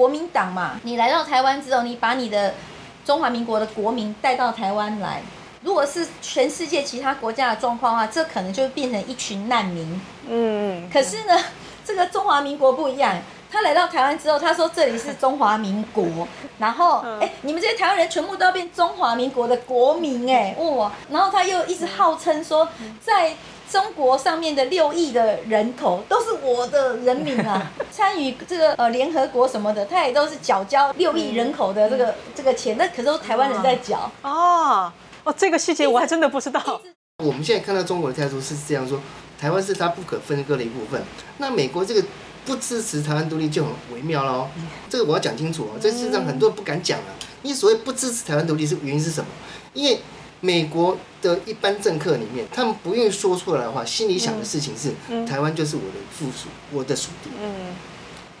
国民党嘛，你来到台湾之后，你把你的中华民国的国民带到台湾来，如果是全世界其他国家的状况的话，这可能就变成一群难民。嗯，可是呢，这个中华民国不一样。他来到台湾之后，他说这里是中华民国，然后哎、你们这些台湾人全部都要变中华民国的国民哎，哇！然后他又一直号称说，在中国上面的六亿的人口都是我的人民啊，参与这个呃联合国什么的，他也都是缴交六亿人口的这个这个钱，那可是都台湾人在缴。哦，哦，这个细节我还真的不知道。我们现在看到中国的态度是这样说，台湾是它不可分割的一部分。那美国这个不支持台湾独立就很微妙喽。这个我要讲清楚哦，这事实上很多人不敢讲啊。因为所谓不支持台湾独立是原因是什么？因为美国的一般政客里面，他们不愿意说出来的话，心里想的事情是，台湾就是我的附属，我的属地。嗯。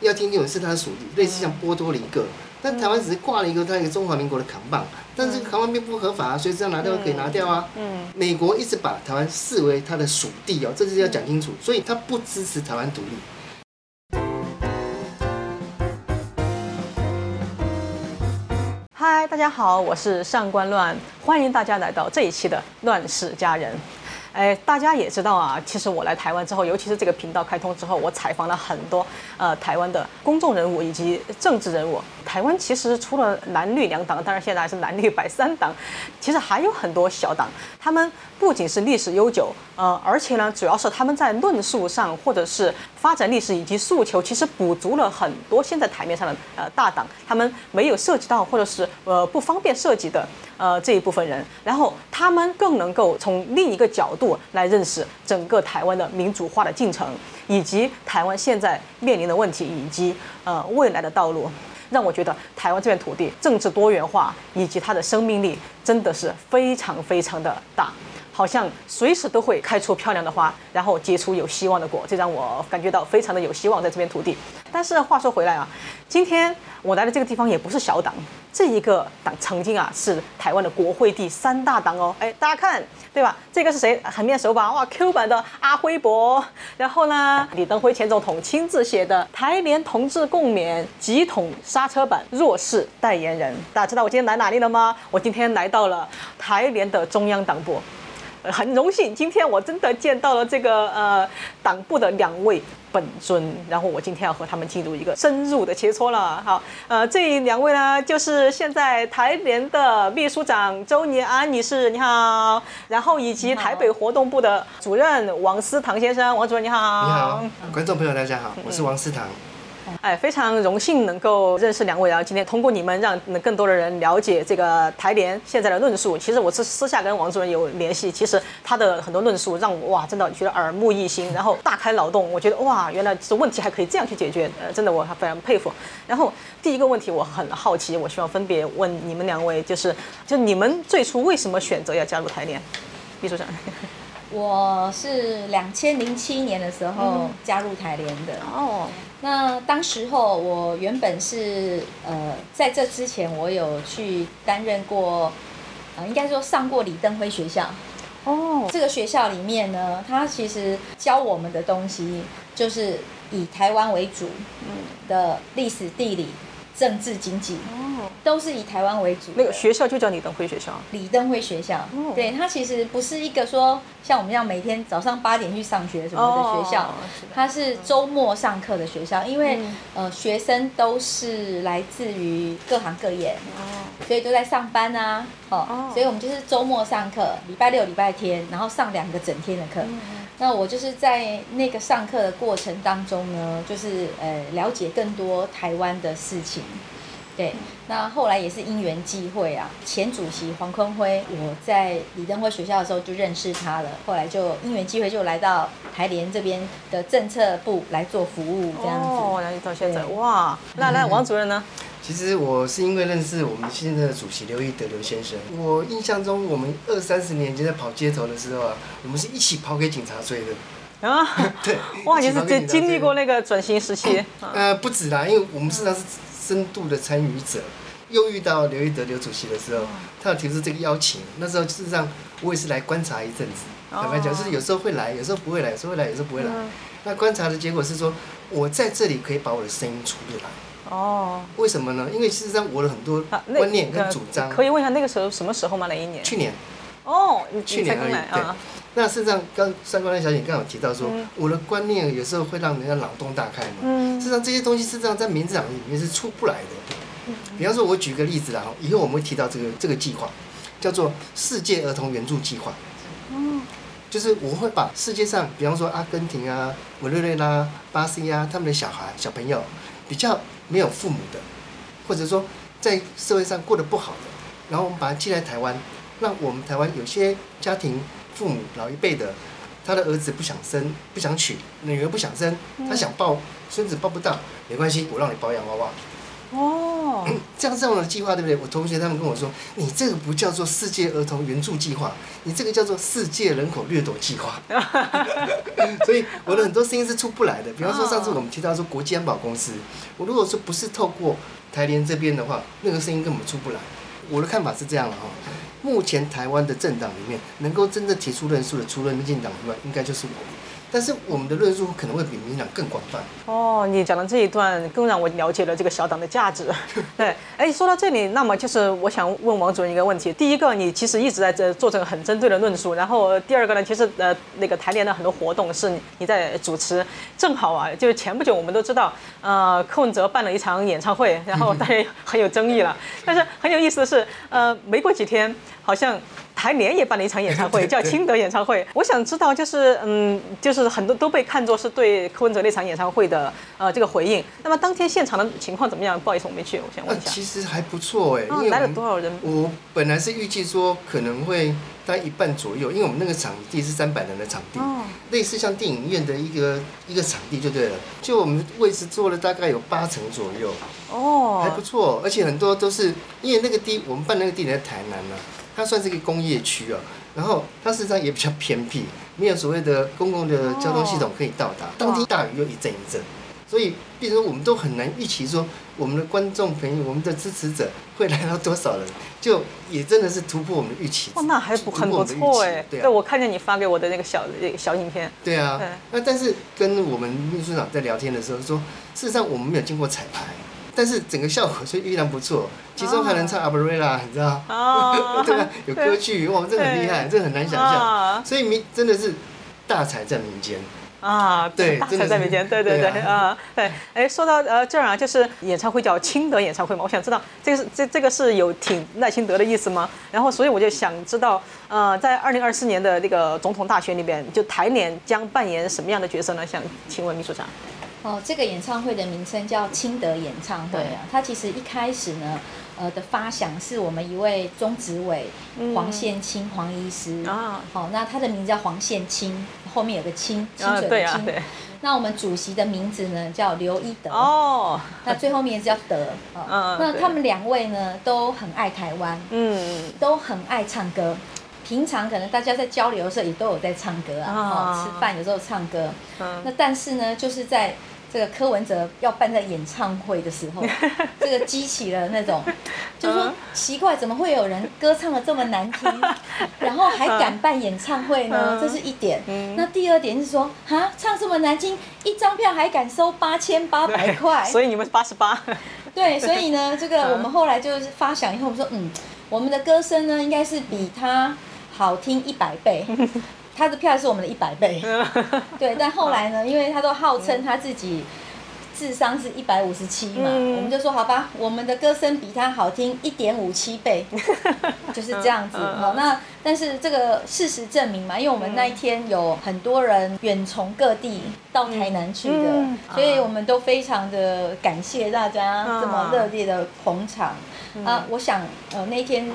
要听清楚是他的属地，类似像波多黎各，但台湾只是挂了一个他一个中华民国的扛棒，但是扛棒并不合法啊，随时要拿掉可以拿掉啊。嗯。美国一直把台湾视为他的属地哦，这是要讲清楚，所以他不支持台湾独立。嗨，大家好，我是上官乱，欢迎大家来到这一期的《乱世佳人》。哎，大家也知道啊，其实我来台湾之后，尤其是这个频道开通之后，我采访了很多呃台湾的公众人物以及政治人物。台湾其实除了蓝绿两党，当然现在还是蓝绿白三党，其实还有很多小党，他们不仅是历史悠久，呃，而且呢，主要是他们在论述上或者是发展历史以及诉求，其实补足了很多现在台面上的呃大党他们没有涉及到或者是呃不方便涉及的呃这一部分人，然后他们更能够从另一个角度来认识整个台湾的民主化的进程，以及台湾现在面临的问题以及呃未来的道路。让我觉得台湾这片土地政治多元化以及它的生命力真的是非常非常的大。好像随时都会开出漂亮的花，然后结出有希望的果，这让我感觉到非常的有希望在这片土地。但是话说回来啊，今天我来的这个地方也不是小党，这一个党曾经啊是台湾的国会第三大党哦。哎，大家看对吧？这个是谁？很面熟吧？哇，Q 版的阿辉伯。然后呢，李登辉前总统亲自写的台联同志共勉急统刹车版弱势代言人。大家知道我今天来哪里了吗？我今天来到了台联的中央党部。很荣幸，今天我真的见到了这个呃党部的两位本尊，然后我今天要和他们进入一个深入的切磋了。好，呃，这两位呢，就是现在台联的秘书长周妮安女士，你好，然后以及台北活动部的主任王思堂先生，王主任你好，你好，观众朋友大家好，我是王思堂。哎，非常荣幸能够认识两位，然后今天通过你们，让更多的人了解这个台联现在的论述。其实我是私下跟王主任有联系，其实他的很多论述让我哇，真的觉得耳目一新，然后大开脑洞。我觉得哇，原来这问题还可以这样去解决，呃，真的我非常佩服。然后第一个问题我很好奇，我希望分别问你们两位，就是就你们最初为什么选择要加入台联？秘书长，我是两千零七年的时候加入台联的。哦，那当时候我原本是呃，在这之前我有去担任过，呃，应该说上过李登辉学校。哦，这个学校里面呢，它其实教我们的东西就是以台湾为主的历史、地理、政治、经济，哦，都是以台湾为主。那个学校就叫李登辉学校。李登辉学校，哦。对它其实不是一个说像我们这样每天早上八点去上学什么的学校，它是周末上课的学校，因为、学生都是来自于各行各业，哦，所以都在上班啊，所以我们就是周末上课，礼拜六、礼拜天，然后上两个整天的课。嗯那我就是在那个上课的过程当中呢，就是呃了解更多台湾的事情。对，那后来也是因缘际会啊，前主席黄坤辉，我在李登辉学校的时候就认识他了，后来就因缘际会就来到台联这边的政策部来做服务，这样子。到现在，哇，那来王主任呢？其实我是因为认识我们现在的主席刘义德刘先生，我印象中我们二三十年前在跑街头的时候啊，我们是一起跑给警察追的。啊，对，哇，你是一起跑给警察追的经历过那个转型时期，啊呃，不止啦，因为我们事实上是深度的参与者。又遇到刘一德刘主席的时候，他有提出这个邀请。那时候事实上我也是来观察一阵子，坦白讲，就是有时候会来，有时候不会来，有时候会来，有时候不会来。嗯那观察的结果是说，我在这里可以把我的声音出得来。哦，为什么呢？因为事实上我的很多观念跟呃主张，可以问一下那个时候什么时候吗？哪一年？去年哦，你去年而已啊。那事实上，刚上官小姐刚好提到说，嗯我的观念有时候会让人家脑洞大开嘛。嗯事实上，这些东西事实上在民进党里面是出不来的。嗯比方说，我举个例子啦，以后我们会提到这个这个计划，叫做世界儿童援助计划。嗯就是我会把世界上，比方说阿根廷啊、委内瑞拉、巴西啊，他们的小孩、小朋友比较没有父母的，或者说在社会上过得不好的，然后我们把他寄来台湾，那我们台湾有些家庭父母老一辈的，他的儿子不想生、不想娶，女儿不想生，他想抱孙子抱不到，没关系，我让你包养娃娃。哦，这样这样的计划对不对？我同学他们跟我说，你这个不叫做世界儿童援助计划，你这个叫做世界人口掠夺计划。所以我的很多声音是出不来的。比方说上次我们提到说国际安保公司，我如果说不是透过台联这边的话，那个声音根本出不来。我的看法是这样的哈，目前台湾的政党里面能够真正提出论述的，除了民进党以外，应该就是我。但是我们的论述可能会比民进党更广泛。哦，你讲的这一段更让我了解了这个小党的价值。对，哎，说到这里，那么就是我想问王主任一个问题。第一个，你其实一直在这做这个很针对的论述，然后第二个呢，其实呃那个台联的很多活动是你你在主持，正好啊，就是前不久我们都知道，呃，柯文哲办了一场演唱会，然后大家很有争议了。但是很有意思的是，呃，没过几天，好像。台联也办了一场演唱会，叫青德演唱会。我想知道，就是嗯，就是很多都被看作是对柯文哲那场演唱会的呃这个回应。那么当天现场的情况怎么样？不好意思，我没去，我想问一下。其实还不错哎，哦来了多少人？我本来是预计说可能会大概一半左右，因为我们那个场地是三百人的场地，哦类似像电影院的一个一个场地就对了。就我们位置坐了大概有八成左右，哦，还不错，而且很多都是因为那个地我们办那个地点在台南呢、它算是一个工业区啊，然后它事实上也比较偏僻，没有所谓的公共的交通系统可以到达，当地大雨又一阵一阵。所以，比如说，我们都很难预期说我们的观众朋友、我们的支持者会来到多少人，就也真的是突破我们的预期。哇，那还不很不错哎。对啊，我看见你发给我的那个小那个小影片。对啊。那但是跟我们秘书长在聊天的时候说，事实上我们没有经过彩排，但是整个效果却依然不错，其中还能唱 Abrela，你知道？哦对吧？有歌剧，哇，这很厉害，这很难想象。啊所以民真的是大才在民间。啊，对大才在民间，对对对对啊，对，哎，说到呃这儿啊，就是演唱会叫清德演唱会嘛，我想知道这个是这这个是有挺赖清德的意思吗？然后所以我就想知道，呃，在二零二四年的那个总统大选里边，就台联将扮演什么样的角色呢？想请问秘书长。哦，这个演唱会的名称叫清德演唱会啊。它其实一开始呢，呃的发想是我们一位中执委黄宪清黄医师。啊。好、那他的名字叫黄宪清，后面有个清清啊，水的清。那我们主席的名字呢叫刘一德。哦，那最后面是叫德。哦嗯那他们两位呢都很爱台湾，嗯，都很爱唱歌。平常可能大家在交流的时候也都有在唱歌啊，吃饭有时候唱歌。嗯。那但是呢，就是在这个柯文哲要办在演唱会的时候，这个激起了那种，就是说嗯。奇怪，怎么会有人歌唱的这么难听，然后还敢办演唱会呢？嗯。这是一点。嗯。那第二点是说，哈，唱这么难听，一张票还敢收八千八百块，所以你们是八十八，对，所以呢，这个嗯。我们后来就是发想以后，我们说，嗯，我们的歌声呢，应该是比他好听一百倍。他的票是我们的一百倍，对。但后来呢，因为他都号称他自己智商是一百五十七嘛，嗯我们就说好吧，我们的歌声比他好听一点五七倍，就是这样子。好，那但是这个事实证明嘛，因为我们那一天有很多人远从各地到台南去的，嗯所以我们都非常的感谢大家这么热烈的捧场、啊！我想呃那天。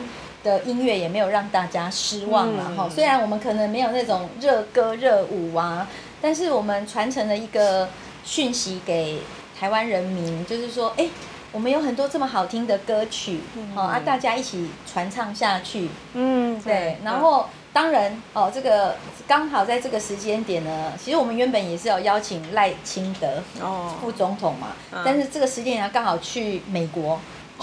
的音乐也没有让大家失望了哈、嗯虽然我们可能没有那种热歌热舞啊，但是我们传承了一个讯息给台湾人民，就是说，哎、我们有很多这么好听的歌曲，嗯、啊，大家一起传唱下去，嗯，对，然后当然哦，这个刚好在这个时间点呢，其实我们原本也是有邀请赖清德哦，副总统嘛，嗯。但是这个时间点他刚好去美国。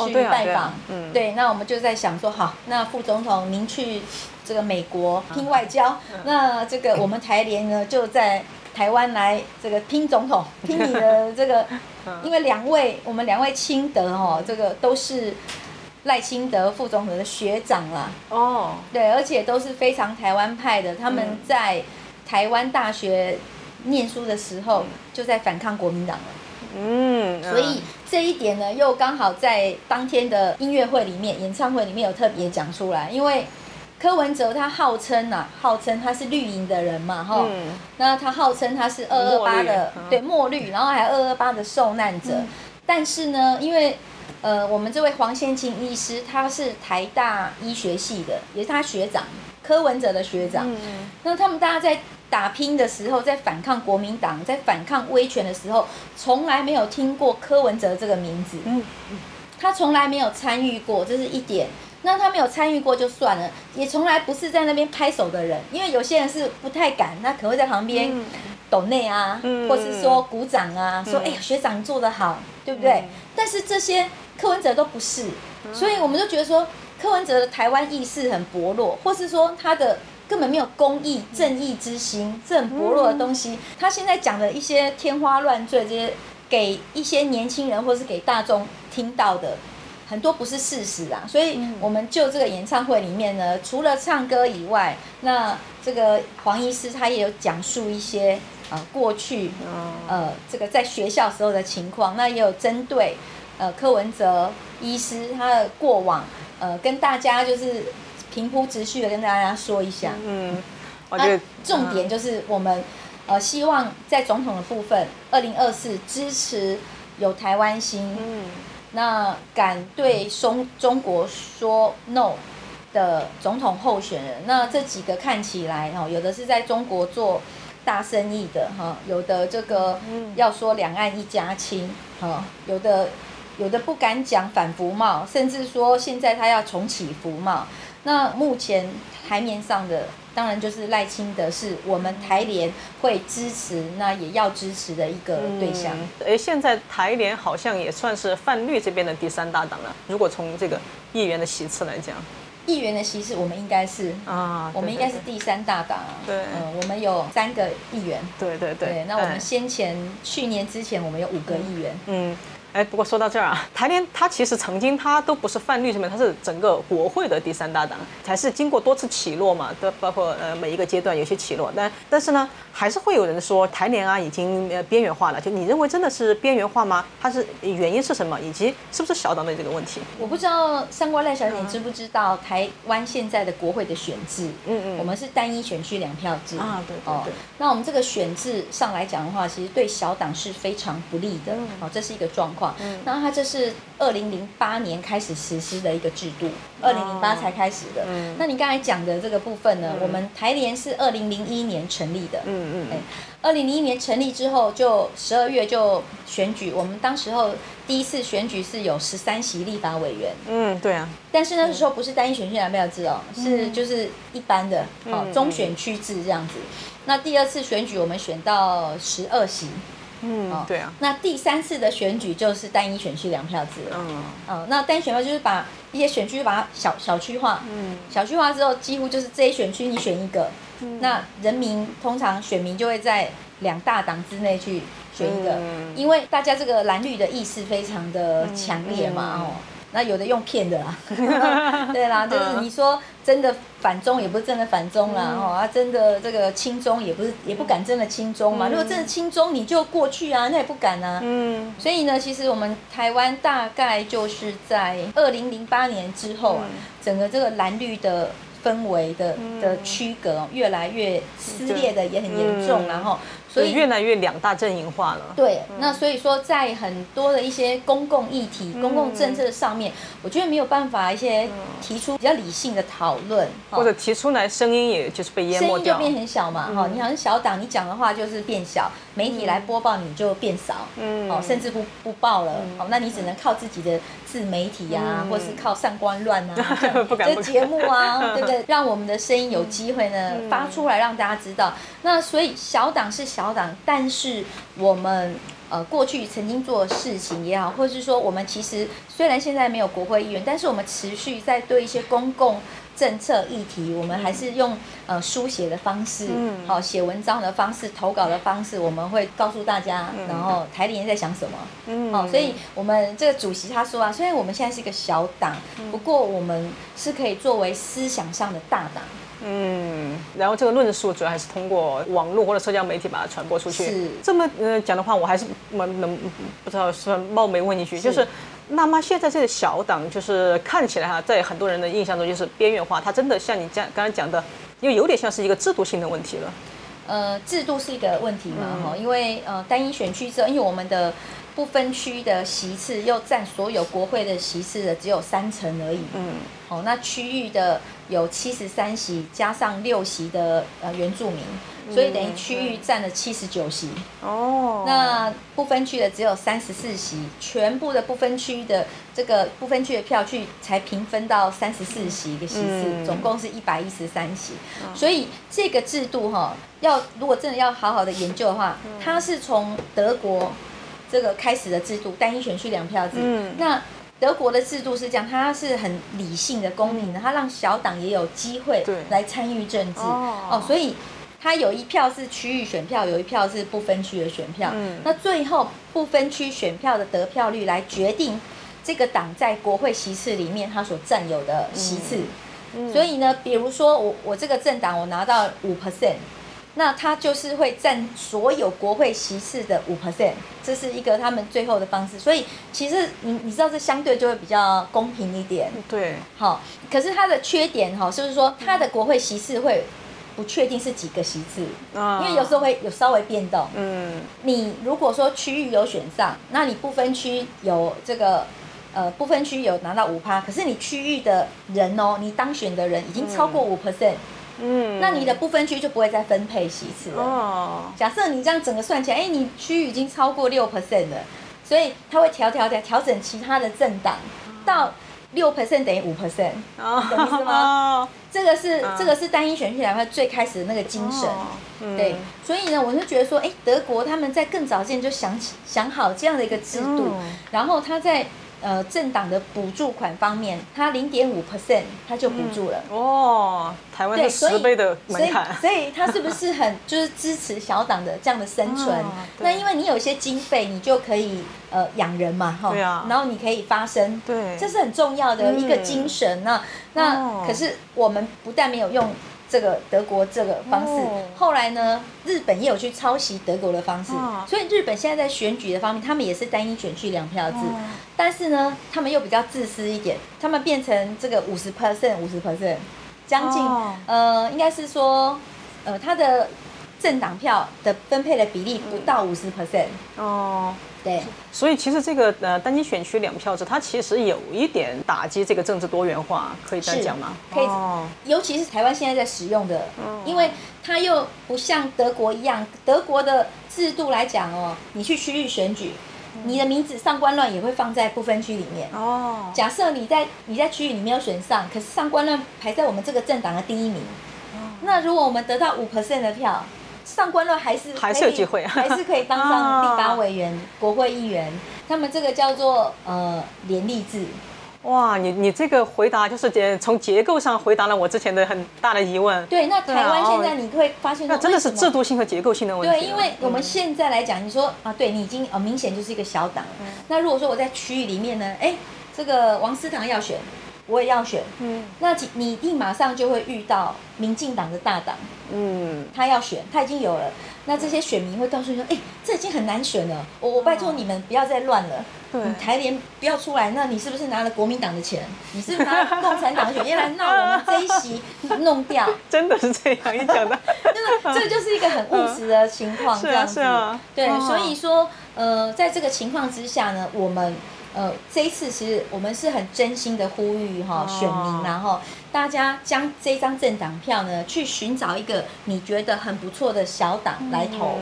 去拜访。嗯。对，那我们就在想说，好，那副总统您去这个美国嗯。拼外交，那这个我们台联呢就在台湾来这个拼总统，拼你的这个因为两位我们两位亲德哦，这个都是赖清德副总统的学长啦。哦，对，而且都是非常台湾派的，他们在台湾大学念书的时候就在反抗国民党了。嗯，所以这一点呢，又刚好在当天的音乐会里面、演唱会里面有特别讲出来。因为柯文哲他号称呐、号称他是绿营的人嘛，哈、嗯那他号称他是二二八的对墨绿，然后还二二八的受难者。但是呢，因为呃，我们这位黄先清医师他是台大医学系的，也是他学长，柯文哲的学长。嗯那他们大家在打拼的时候，在反抗国民党，在反抗威权的时候，从来没有听过柯文哲这个名字。嗯他从来没有参与过，这是一点。那他没有参与过就算了，也从来不是在那边拍手的人，因为有些人是不太敢，他可能会在旁边抖内啊，嗯或是说鼓掌啊，说哎呀学长做得好，对不对？嗯但是这些柯文哲都不是，所以我们就觉得说柯文哲的台湾意识很薄弱，或是说他的根本没有公益、正义之心，这很薄弱的东西。他现在讲的一些天花乱坠，这些给一些年轻人或是给大众听到的。很多不是事实啊，所以我们就这个演唱会里面呢，除了唱歌以外，那这个黄医师他也有讲述一些呃过去呃这个在学校时候的情况，那也有针对呃柯文哲医师他的过往，呃跟大家就是平铺直叙的跟大家说一下。嗯，我觉得那重点就是我们呃希望在总统的部分，二零二四支持有台湾心，嗯那敢对中中国说 no 的总统候选人，那这几个看起来哈，有的是在中国做大生意的哈，有的这个要说两岸一家亲哈，有的有的不敢讲反服贸，甚至说现在他要重启服贸。那目前台面上的，当然就是赖清德是我们台联会支持，那也要支持的一个对象。哎，现在台联好像也算是泛绿这边的第三大党了。如果从这个议员的席次来讲，议员的席次，我们应该是啊，我们应该是第三大党啊。对嗯，我们有三个议员。对对对对，那我们哎先前去年之前，我们有五个议员。嗯，哎，不过说到这儿啊，台联它其实曾经它都不是泛绿什么，它是整个国会的第三大党，还是经过多次起落嘛，都包括呃每一个阶段有些起落，但但是呢，还是会有人说台联啊已经呃边缘化了，就你认为真的是边缘化吗？它是原因是什么？以及是不是小党的这个问题？我不知道上官赖小姐知不知道台湾现在的国会的选制？嗯嗯我们是单一选区两票制啊对对对那我们这个选制上来讲的话，其实对小党是非常不利的。嗯哦，这是一个状况。那它这是二零零八年开始实施的一个制度，二零零八才开始的。嗯。那你刚才讲的这个部分呢，我们台联是二零零一年成立的。嗯嗯哎，二零零一年成立之后，就十二月就选举。我们当时候第一次选举是有十三席立法委员，嗯，对啊，但是那时候不是单一选区两票制哦，是就是一般的哦嗯。中选区制这样子。那第二次选举我们选到十二席，嗯，对啊，那第三次的选举就是单一选区两票制了。嗯。哦，那单一选票就是把一些选区把它小小区化，嗯。小区化之后，几乎就是这一选区你选一个，那人民通常选民就会在两大党之内去选一个，嗯。因为大家这个蓝绿的意识非常的强烈嘛，嗯。哦。那有的用骗的啦，对啦，就是你说真的反中也不是真的反中啦，哦，啊，真的这个亲中也不是也不敢真的亲中嘛，如果真的亲中你就过去啊，那也不敢啊，嗯。所以呢，其实我们台湾大概就是在二零零八年之后啊，整个这个蓝绿的氛围的的区隔越来越撕裂的也很严重，嗯。然后所以越来越两大阵营化了。对，那所以说在很多的一些公共议题、公共政策上面，我觉得没有办法一些提出比较理性的讨论，或者提出来声音也就是被淹没掉。声音就变很小嘛，哈、你好像小党，你讲的话就是变小，媒体来播报你就变少，嗯哦，甚至不不报了，哦，那你只能靠自己的自媒体呀，或是靠上官乱啊，这节目啊，对不对？让我们的声音有机会呢、发出来，让大家知道。那所以小党是小党，但是我们呃过去曾经做的事情也好，或者是说我们其实虽然现在没有国会议员，但是我们持续在对一些公共。政策议题，我们还是用呃书写的方式，好写文章的方式，投稿的方式，我们会告诉大家，然后台联在想什么，嗯，好，所以我们这个主席他说啊，虽然我们现在是一个小党，不过我们是可以作为思想上的大党，嗯，然后这个论述主要还是通过网络或者社交媒体把它传播出去。是。这么呃讲的话，我还是蛮能不知道是冒昧问一句，就是。那么现在这个小党就是看起来哈，在很多人的印象中就是边缘化，它真的像你讲刚才讲的，又有点像是一个制度性的问题了。呃，制度是一个问题嘛，哈，因为呃单一选区制，因为我们的不分区的席次又占所有国会的席次的只有三成而已，嗯，好，那区域的有七十三席，加上六席的呃原住民。所以等于区域占了七十九席。哦，那不分区的只有三十四席，全部的不分区的这个不分区的票去才平分到三十四席一个席次，总共是一百一十三席。所以这个制度哈，要如果真的要好好的研究的话，它是从德国这个开始的制度，单一选区两票制。嗯那德国的制度是这样，它是很理性的、公平的，它让小党也有机会来参与政治哦，所以。它有一票是区域选票，有一票是不分区的选票。嗯，那最后不分区选票的得票率来决定这个党在国会席次里面它所占有的席次。嗯，所以呢，比如说我我这个政党我拿到五 percent，那他就是会占所有国会席次的五 percent，这是一个他们最后的方式。所以其实你你知道这相对就会比较公平一点。对，好，可是它的缺点哈，就是说它的国会席次会。不确定是几个席次，因为有时候会有稍微变动。嗯，你如果说区域有选上，那你不分区有这个，呃，不分区有拿到五趴，可是你区域的人哦，你当选的人已经超过五 percent，嗯，那你的不分区就不会再分配席次了。哦，假设你这样整个算起来，哎，你区域已经超过六 percent 了，所以他会调调调调整其他的政党到。六 percent 等于五 percent，懂意思吗？这个是这个是单一选区两票最开始的那个精神，对，所以呢，我是觉得说，哎，德国他们在更早之前就想起想好这样的一个制度，然后他在。呃，政党的补助款方面，它零点五 percent，它就补助了。哦，台湾的十倍的门槛。所以，它是不是很就是支持小党的这样的生存？那因为你有一些经费，你就可以呃养人嘛，哈。对啊。然后你可以发声。对。这是很重要的一个精神。那那可是我们不但没有用。这个德国这个方式，后来呢，日本也有去抄袭德国的方式，所以日本现在在选举的方面，他们也是单一选区两票制，但是呢，他们又比较自私一点，他们变成这个五十 percent 五十 percent，将近呃，应该是说呃，他的政党票的分配的比例不到五十 percent 哦。对，所以其实这个呃单一选区两票制，它其实有一点打击这个政治多元化，可以这样讲吗？可以，尤其是台湾现在在使用的，因为它又不像德国一样，德国的制度来讲哦，你去区域选举，你的名字上官乱也会放在不分区里面哦。假设你在你在区域里没有选上，可是上官乱排在我们这个政党的第一名，那如果我们得到五 percent 的票。上官了还是还是有机会，还是可以当上 立法委员、国会议员。他们这个叫做呃联立制。哇，你你这个回答就是结从结构上回答了我之前的很大的疑问。对，那台湾现在你会发现，那真的是制度性和结构性的问题。对，因为我们现在来讲，你说啊，对你已经呃明显就是一个小党。那如果说我在区域里面呢，哎，这个王思堂要选。我也要选，嗯，那你一定马上就会遇到民进党的大党，嗯，他要选，他已经有了，那这些选民会告诉你说，哎，这已经很难选了，我我拜托你们不要再乱了，对，台联不要出来，那你是不是拿了国民党的钱？你是不是拿 共产党的钱？来闹我们这一席 弄掉？真的是这样，你讲的，真的，这就是一个很务实的情况，这样子，对，所以说，呃，在这个情况之下呢，我们。呃，这一次其实我们是很真心的呼吁哈，选民然后大家将这张政党票呢，去寻找一个你觉得很不错的小党来投。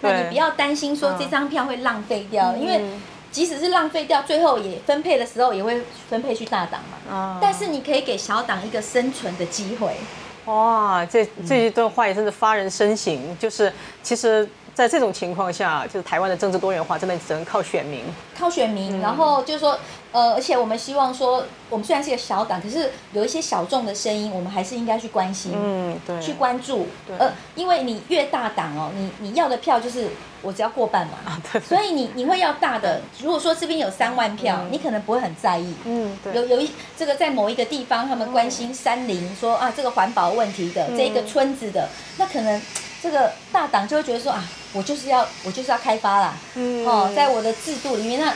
那你不要担心说这张票会浪费掉，因为即使是浪费掉，最后也分配的时候也会分配去大党嘛。但是你可以给小党一个生存的机会。哇，这这一段话也真是发人深省。就是其实在这种情况下，就是台湾的政治多元化真的只能靠选民。靠选民，然后就是说，呃，而且我们希望说，我们虽然是一个小党，可是有一些小众的声音，我们还是应该去关心，嗯，对，去关注对。呃，因为你越大党哦，你你要的票就是我只要过半嘛，啊对所以你你会要大的。如果说这边有三万票，你可能不会很在意。嗯，对，有有一这个在某一个地方，他们关心山林，说啊这个环保问题的，这一个村子的，那可能这个大党就会觉得说啊，我就是要我就是要开发啦，嗯。哦，在我的制度里面，那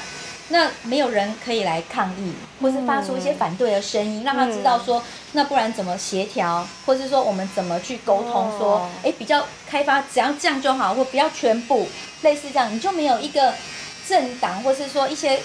那没有人可以来抗议，或是发出一些反对的声音，让他知道说，那不然怎么协调，或是说我们怎么去沟通，说哦，哎，比较开发只要这样就好，或不要全部类似这样，你就没有一个政党，或是说一些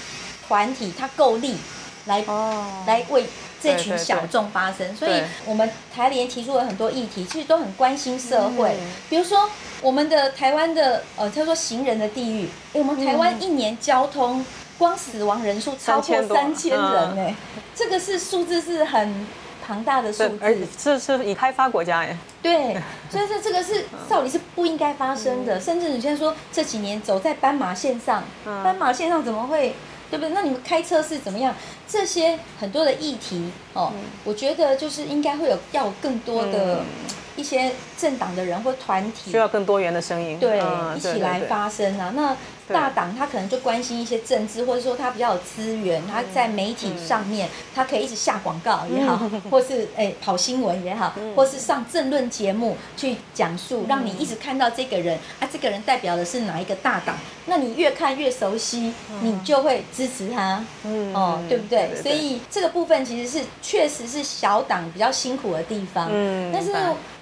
团体，它够力来哦，来为这群小众发生，所以我们台联提出了很多议题，其实都很关心社会。嗯。比如说，我们的台湾的呃，他说行人的地狱，哎，我们台湾一年交通光死亡人数超过三千人嗯。哎，这个是数字是很庞大的数字，而且。这是以开发国家哎，对，所以说这个是道理是不应该发生的，甚至你现在说这几年走在斑马线上，嗯。斑马线上怎么会，对不对？那你们开车是怎么样？这些很多的议题哦，我觉得就是应该会有要更多的嗯一些政党的人或团体需要更多元的声音，对，嗯一起来。发声啊。那大党他可能就关心一些政治，或者说他比较有资源，他在媒体上面他可以一直下广告也好，或是哎跑新闻也好，或是上政论节目去讲述，让你一直看到这个人啊，这个人代表的是哪一个大党，那你越看越熟悉，你就会支持他。嗯哦，对不对？对所以这个部分其实是确实是小党比较辛苦的地方。嗯但是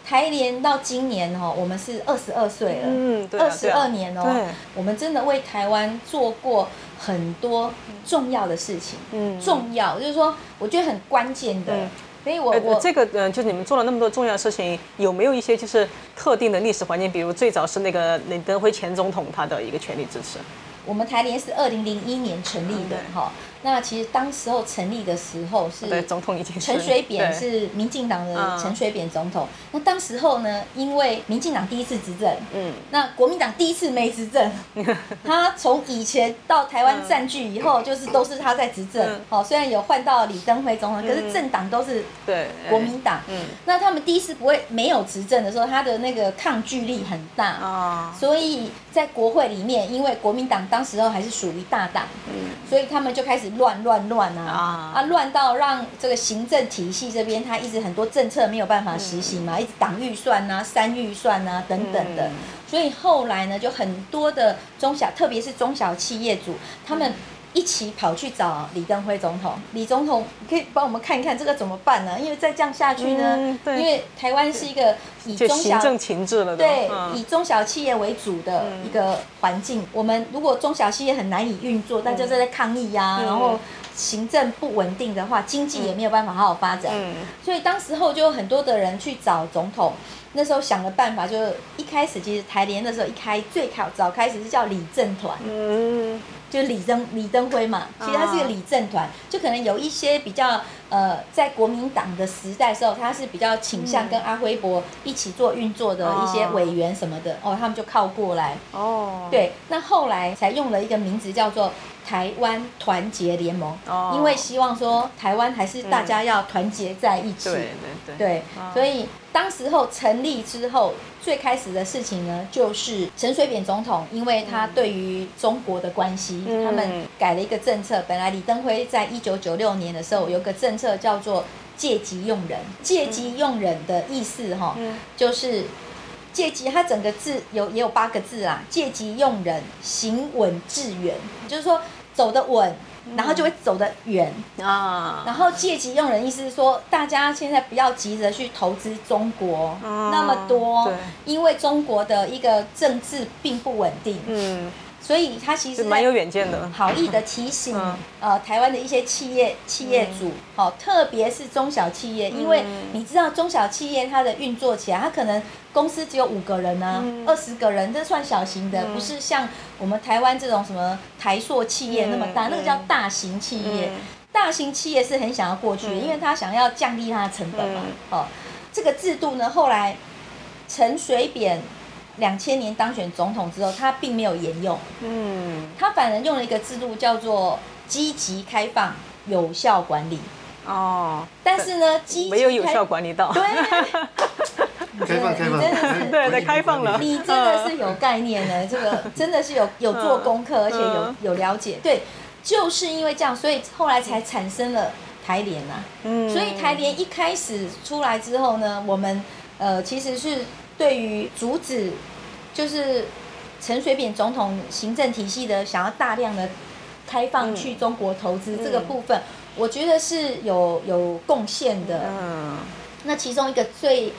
台联到今年哦，我们是二十二岁了，嗯二十二年哦对，我们真的为台湾做过很多重要的事情，嗯。重要就是说，我觉得很关键的。嗯。所以我呃，我这个呃，就是你们做了那么多重要的事情，有没有一些就是特定的历史环境？比如最早是那个李登辉前总统他的一个全力支持，我们台联是二零零一年成立的对。哈。那其实当时候成立的时候是对，总统已经是陈水扁是民进党的嗯陈水扁总统。那当时候呢，因为民进党第一次执政，嗯那国民党第一次没执政，他从以前到台湾占据以后，就是都是他在执政嗯。好，虽然有换到李登辉总统，可是政党都是对国民党。嗯那他们第一次不会没有执政的时候，他的那个抗拒力很大。啊所以在国会里面，因为国民党当时候还是属于大党，嗯。所以他们就开始乱乱乱啊啊。啊，乱到让这个行政体系这边，他一直很多政策没有办法实行嘛，一直党预算啊、三预算啊等等的。嗯，所以后来呢，就很多的中小，特别是中小企业主，他们。一起跑去找李登辉总统，李总统，你可以帮我们看一看这个怎么办呢？因为再这样下去呢，因为台湾是一个以中小行政情志了，对，嗯。以中小企业为主的一个环境，我们如果中小企业很难以运作，大家都在抗议呀、嗯。然后行政不稳定的话，经济也没有办法好好发展。嗯所以当时候就有很多的人去找总统，那时候想的办法就是一开始其实台联的时候一开最早早开始是叫李政团，嗯就是李登李登辉嘛，其实他是一个李政团，就可能有一些比较呃，在国民党的时代的时候，他是比较倾向跟阿辉伯一起做运作的一些委员什么的，哦，他们就靠过来。哦，对，那后来才用了一个名字叫做台湾团结联盟，哦因为希望说台湾还是大家要团结在一起。对对对对哦所以当时候成立之后，最开始的事情呢，就是陈水扁总统，因为他对于中国的关系，嗯他们改了一个政策。本来李登辉在一九九六年的时候有个政策叫做借机用人，借机用人的意思哈、嗯就是。借机，它整个字有也有八个字啦，借机用人，行稳致远，就是说走得稳，然后就会走得远。啊，然后借机用人，意思是说，大家现在不要急着去投资中国、哦那么多对，因为中国的一个政治并不稳定，嗯，所以他其实是蛮有远见的，好意的提醒，嗯。呃，台湾的一些企业企业主，哦，特别是中小企业，因为嗯你知道中小企业它的运作起来，它可能公司只有五个人啊，嗯。二十、个人，这算小型的，不是像我们台湾这种什么台塑企业那么大，嗯那个叫大型企业。嗯。大型企业是很想要过去的，因为他想要降低它的成本嘛。嗯。哦，这个制度呢，后来陈水扁两千年当选总统之后，他并没有沿用，嗯，他反而用了一个制度叫做积极开放、有效管理。哦，但是呢，积极没有有效管理到，对，开放开放，你真的是 对对开放了。你真的是有概念的，这个真的是有有做功课，而且有嗯有了解。对，就是因为这样，所以后来才产生了台联呐、嗯。所以台联一开始出来之后呢，我们呃其实是对于阻止就是陈水扁总统行政体系的想要大量的开放嗯去中国投资这个嗯部分，我觉得是有有贡献的。嗯那其中一个最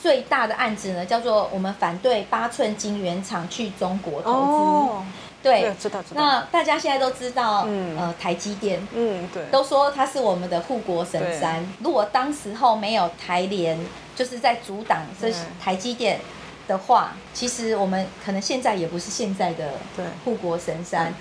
最大的案子呢，叫做我们反对八寸晶圆厂去中国投资。哦，对对，，知道知道，那大家现在都知道，嗯呃，台积电。嗯对，都说它是我们的护国神山。如果当时候没有台联，就是在阻挡这对台积电的话，其实我们可能现在也不是现在的对护国神山。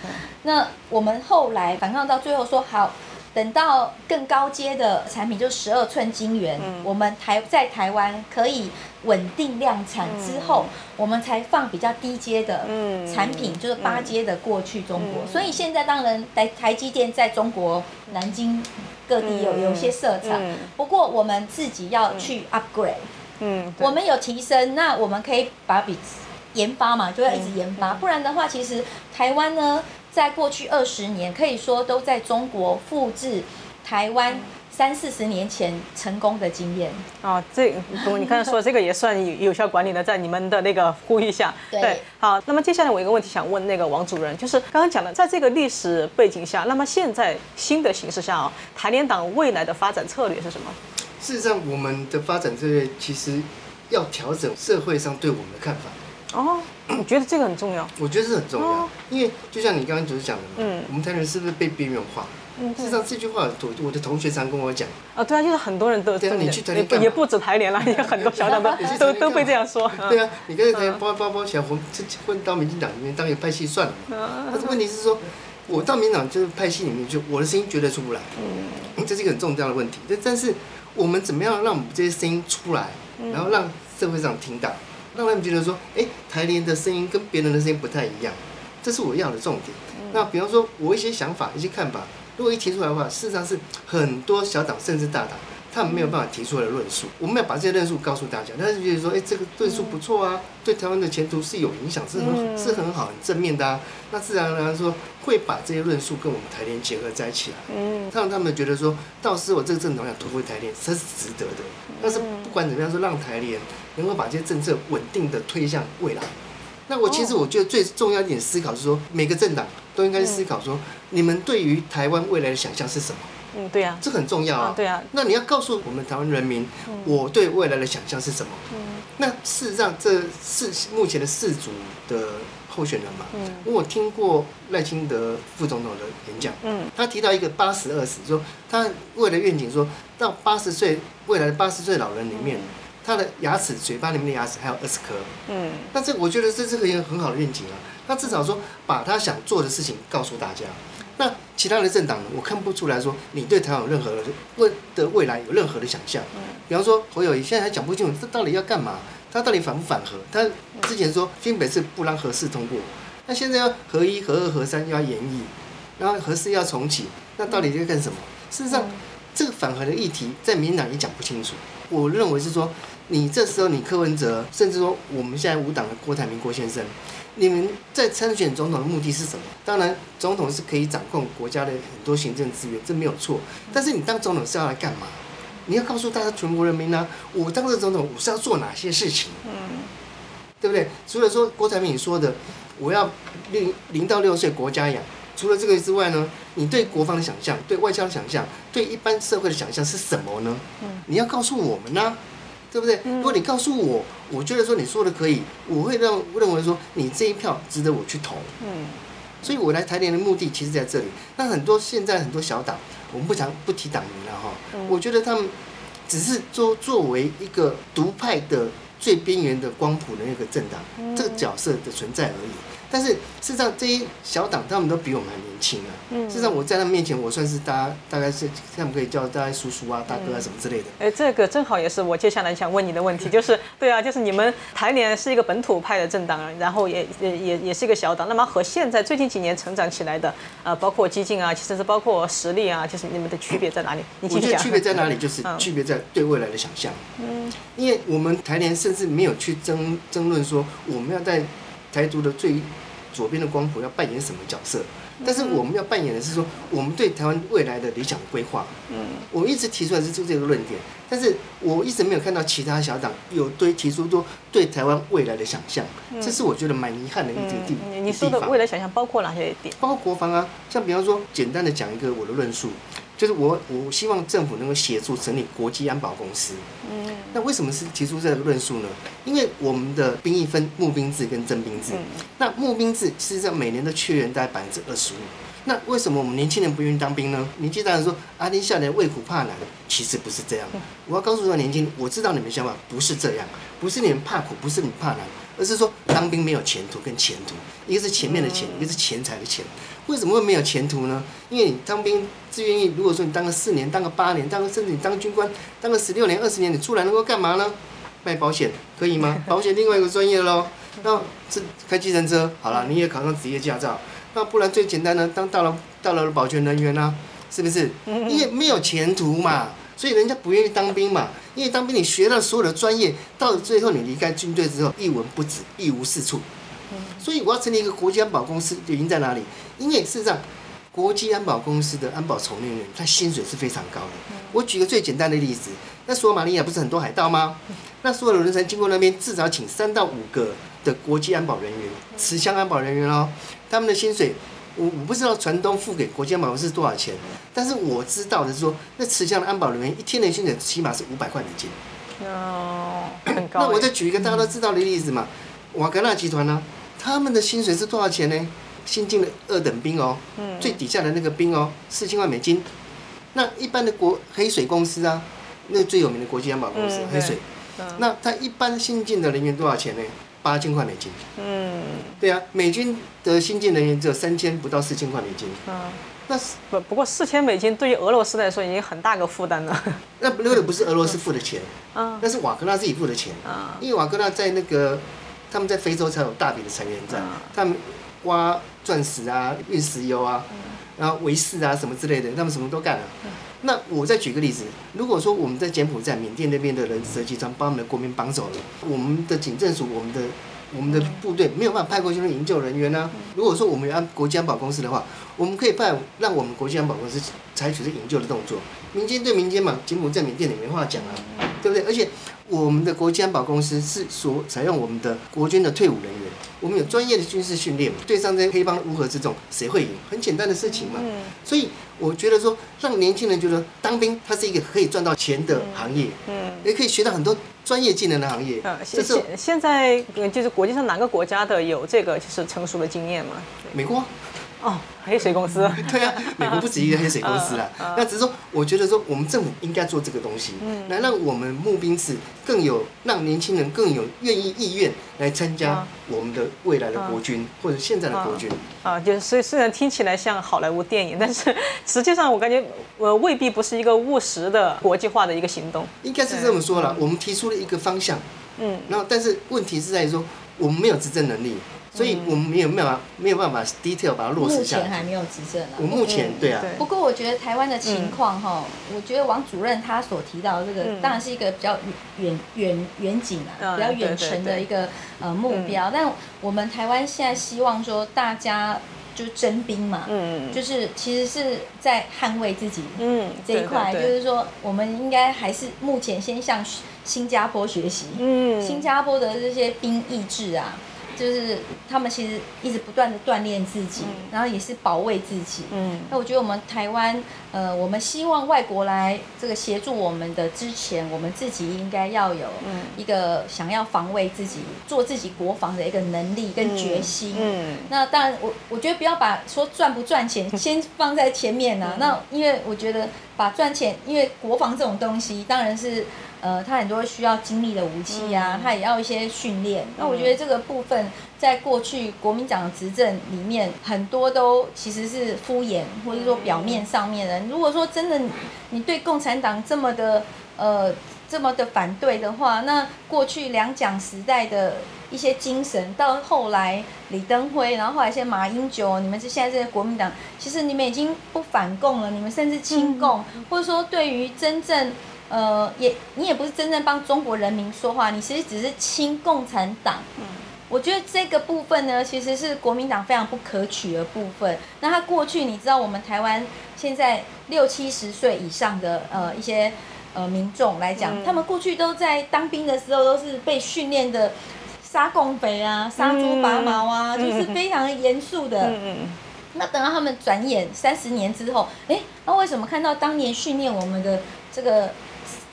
那我们后来反抗到最后说好，等到更高阶的产品，就十二寸晶圆，嗯。我们台在台湾可以稳定量产之后，我们才放比较低阶的嗯产品，就是八阶的过去中国。嗯。所以现在当然台台积电在中国南京各地有嗯。有一些设厂，嗯。不过我们自己要去 upgrade。嗯，我们有提升，那我们可以把比研发嘛，就要一直研嗯。发，不然的话，其实台湾呢，在过去二十年，可以说都在中国复制台湾三四十年前成功的经验。哦，这你刚才说这个也算有有效管理的，在你们的那个呼吁下，对好，那么接下来我有一个问题想问那个王主任，就是刚刚讲的，在这个历史背景下，那么现在新的形势下啊，台联党未来的发展策略是什么？事实上，我们的发展策略其实要调整社会上对我们的看法，哦，我觉得这个很重要。我觉得这很重要哦。因为就像你刚刚就是讲的嘛，嗯我们台湾人是不是被边缘化？嗯，事实上，这句话我我的同学常跟我讲，啊，对啊，就是很多人都对啊你去台也联也不止台联了，也很多小党都 都都被这样说。对啊，你跟台湾包包包起来混混到民进党里面当一个派系算了嘛。但是问题是说，我到民进党就是派系里面去，我的声音绝对出不来，嗯 这是一个很重要的问题。但但是我们怎么样让我们这些声音出来，嗯然后让社会上听到，让他们觉得说，哎，台联的声音跟别人的声音不太一样，这是我要的重点。嗯那比方说，我一些想法、一些看法，如果一提出来的话，事实上是很多小党甚至大党。他们没有办法提出来的论述，我们要把这些论述告诉大家。但是觉得说，哎、这个论述不错啊，对台湾的前途是有影响，是很、嗯是很好、很正面的啊。那自然而然说会把这些论述跟我们台联结合在一起来，嗯让他们觉得说，到时候这个政党想突破台联，这是值得的。但是不管怎么样，说让台联能够把这些政策稳定的推向未来。那我其实我觉得最重要一点思考是说，每个政党都应该思考说，你们对于台湾未来的想象是什么？嗯，对呀，这很重要啊。啊对啊，那你要告诉我们台湾人民，我对未来的想象是什么？嗯那事实上，这四目前的四组的候选人嘛，嗯我听过赖清德副总统的演讲，嗯他提到一个八十二十，说他为了愿景说到八十岁，未来的八十岁老人里面，他的牙齿、嘴巴里面的牙齿还有二十颗。嗯那这我觉得这是个一个很好的愿景啊。那至少说把他想做的事情告诉大家。那其他的政党呢，我看不出来说你对台湾有任何的未的未来有任何的想象。比方说侯友谊现在还讲不清楚这到底要干嘛，他到底反不反核？他之前说新北是不让核四通过，那现在要核一、核二、核三又要延议，然后核四要重启，那到底在干什么？事实上，这个反核的议题在民进党也讲不清楚。我认为是说，你这时候你柯文哲，甚至说我们现在五党的郭台铭郭先生，你们在参选总统的目的是什么？当然，总统是可以掌控国家的很多行政资源，这没有错。但是你当总统是要来干嘛？你要告诉大家全国人民呢、我当这总统我是要做哪些事情，嗯对不对？除了说郭台铭说的，我要零零到六岁国家养，除了这个之外呢，你对国防的想象、对外交的想象、对一般社会的想象是什么呢？你要告诉我们呢、对不对？如果你告诉我，我觉得说你说的可以，我会认认为说你这一票值得我去投。嗯所以我来台联的目的其实在这里。那很多现在很多小党，我们不讲不提党名了哈，我觉得他们只是作作为一个独派的最边缘的光谱的那个政党，这个角色的存在而已。但是事实上这些小党他们都比我们还年轻啊。嗯。事实上我在他们面前，我算是大家大概是他们可以叫大家叔叔啊、大哥啊什么之类的。哎，这个正好也是我接下来想问你的问题，就是对啊，就是你们台联是一个本土派的政党，然后也也也也是一个小党，那么和现在最近几年成长起来的，呃，包括激进啊，其实是包括实力啊，就是你们的区别在哪里？我觉得区别在哪里，就是区别在对未来的想象。嗯。因为我们台联甚至没有去争争论说我们要在台独的最左边的光谱要扮演什么角色，但是我们要扮演的是说我们对台湾未来的理想规划。嗯，我一直提出来是就这个论点，但是我一直没有看到其他小党有对提出多对台湾未来的想象，这是我觉得蛮遗憾的一点地你说的未来想象包括哪些点？包括国防啊，像比方说简单的讲一个我的论述。就是我，我希望政府能够协助整理国际安保公司。嗯，那为什么是提出这个论述呢？因为我们的兵役分募兵制跟征兵制。那募兵制实际上每年的缺员大概百分之二十五。那为什么我们年轻人不愿意当兵呢？年轻人说阿丁少年畏苦怕难，其实不是这样。我要告诉说年轻人，我知道你们想法不是这样，不是你们怕苦，不是你怕难，而是说当兵没有前途跟前途，一个是前面的钱，一个是钱财的钱。为什么会没有前途呢？因为你当兵自愿意，如果说你当个四年，当个八年，当个甚至你当军官，当个十六年、二十年，你出来能够干嘛呢？卖保险可以吗？保险另外一个专业喽。那这开计程车好了，你也考上职业驾照。那不然最简单的，当到了到了保全人员啊，是不是？因为没有前途嘛，所以人家不愿意当兵嘛。因为当兵你学了所有的专业，到最后你离开军队之后一文不值，一无是处。所以我要成立一个国家安保公司，原因在哪里？因为事实上，国际安保公司的安保从业人员，他薪水是非常高的。我举个最简单的例子，那索马利亚不是很多海盗吗？那所有的人才经过那边，至少请三到五个的国际安保人员、持枪安保人员哦。他们的薪水，我我不知道船东付给国际安保公司多少钱，但是我知道的是说，那持枪的安保人员一天的薪水起码是五百块美金。哦，很高。那我再举一个大家都知道的例子嘛，瓦格纳集团呢？他们的薪水是多少钱呢？新进的二等兵哦，最底下的那个兵哦，四千万美金。那一般的国黑水公司啊，那最有名的国际安保公司黑水，那他一般新进的人员多少钱呢？八千块美金。嗯，对啊，美军的新进人员只有三千不到四千块美金。嗯，那不不过四千美金对于俄罗斯来说已经很大个负担了。那那个不是俄罗斯付的钱，啊，那是瓦格纳自己付的钱。啊，因为瓦格纳在那个。他们在非洲才有大笔的成员在，他们挖钻石啊、运石油啊，然后维士啊什么之类的，他们什么都干了。那我再举个例子，如果说我们在柬埔寨、缅甸那边的人蛇集团把我们的国民绑走了，我们的警政署、我们的我们的部队没有办法派过去营救人员呢？如果说我们有安国际安保公司的话，我们可以派让我们国际安保公司采取这营救的动作。民间对民间嘛，柬埔寨、缅甸也没话讲啊，对不对？而且。我们的国际安保公司是所采用我们的国军的退伍人员，我们有专业的军事训练，对上这些黑帮乌合之众，谁会赢？很简单的事情嘛。所以我觉得说，让年轻人觉得当兵它是一个可以赚到钱的行业，嗯，也可以学到很多专业技能的行业。这是现在就是国际上哪个国家的有这个就是成熟的经验吗？美国。哦，黑水公司。对啊，美国不止一个黑水公司啦。那只是说，我觉得说，我们政府应该做这个东西，来让我们募兵制更有，让年轻人更有愿意意愿来参加我们的未来的国军或者现在的国军。啊，就是虽虽然听起来像好莱坞电影，但是 实际上我感觉，呃，未必不是一个务实的国际化的一个行动。应该是这么说了，我们提出了一个方向，嗯，然后但是问题是在于说，我们没有执政能力。所以我们没有没有办法没有办法 detail 把它落实下来。目前还没有执政啊。我目前对啊。不过我觉得台湾的情况哈，我觉得王主任他所提到这个，当然是一个比较远远远景啊，比较远程的一个呃目标。但我们台湾现在希望说大家就征兵嘛，嗯就是其实是在捍卫自己嗯这一块，就是说我们应该还是目前先向新加坡学习，嗯，新加坡的这些兵役制啊。就是他们其实一直不断的锻炼自己，然后也是保卫自己。嗯，那我觉得我们台湾，呃，我们希望外国来这个协助我们的之前，我们自己应该要有一个想要防卫自己、做自己国防的一个能力跟决心。嗯，那当然，我我觉得不要把说赚不赚钱 先放在前面呢。那因为我觉得把赚钱，因为国防这种东西，当然是。呃，他很多需要精密的武器啊，他也要一些训练。那我觉得这个部分分，在过去国民党的执政里面，很多都其实是敷衍，或者说表面上面的。如果说真的你对共产党这么的呃这么的反对的话，那过去两蒋时代的一些精神，到后来李登辉，然后后来现在马英九，你们是现在这些国民党，其实你们已经不反共了，你们甚至亲共，或者说对于真正。呃，也你也不是真正帮中国人民说话，你其实只是亲共产党。嗯，我觉得这个部分呢，其实是国民党非常不可取的部分。那他过去，你知道我们台湾现在六七十岁以上的呃一些呃民众来讲，他们过去都在当兵的时候都是被训练的杀共匪啊、杀猪拔毛啊，就是非常严肃的。嗯嗯。那等到他们转眼三十年之后，哎，那为什么看到当年训练我们的这个？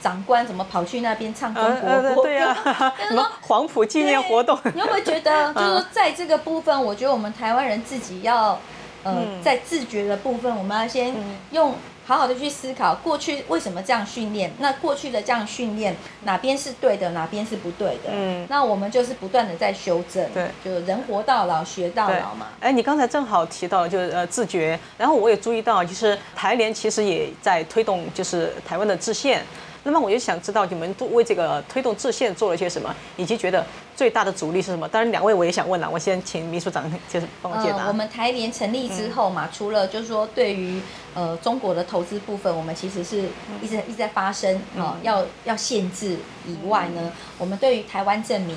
长官怎么跑去那边唱中国歌？对啊，什么黄埔纪念活动？你会不会觉得，就是说在这个部分，我觉得我们台湾人自己要，呃，在自觉的部分，我们要先用。好好的去思考过去为什么这样训练，那过去的这样训练哪边是对的，哪边是不对的？嗯，那我们就是不断的在修正。对，就人活到老学到老嘛。哎，你刚才正好提到就是呃自觉，然后我也注意到，就是台联其实也在推动就是台湾的制宪。那么我就想知道你们都为这个推动制宪做了些什么，以及觉得最大的阻力是什么？当然，两位我也想问了，我先请秘书长就是帮我解答。我们台联成立之后嘛，除了就是说对于呃中国的投资部分，我们其实是一直一直在发生啊，要要限制以外呢，我们对于台湾证明。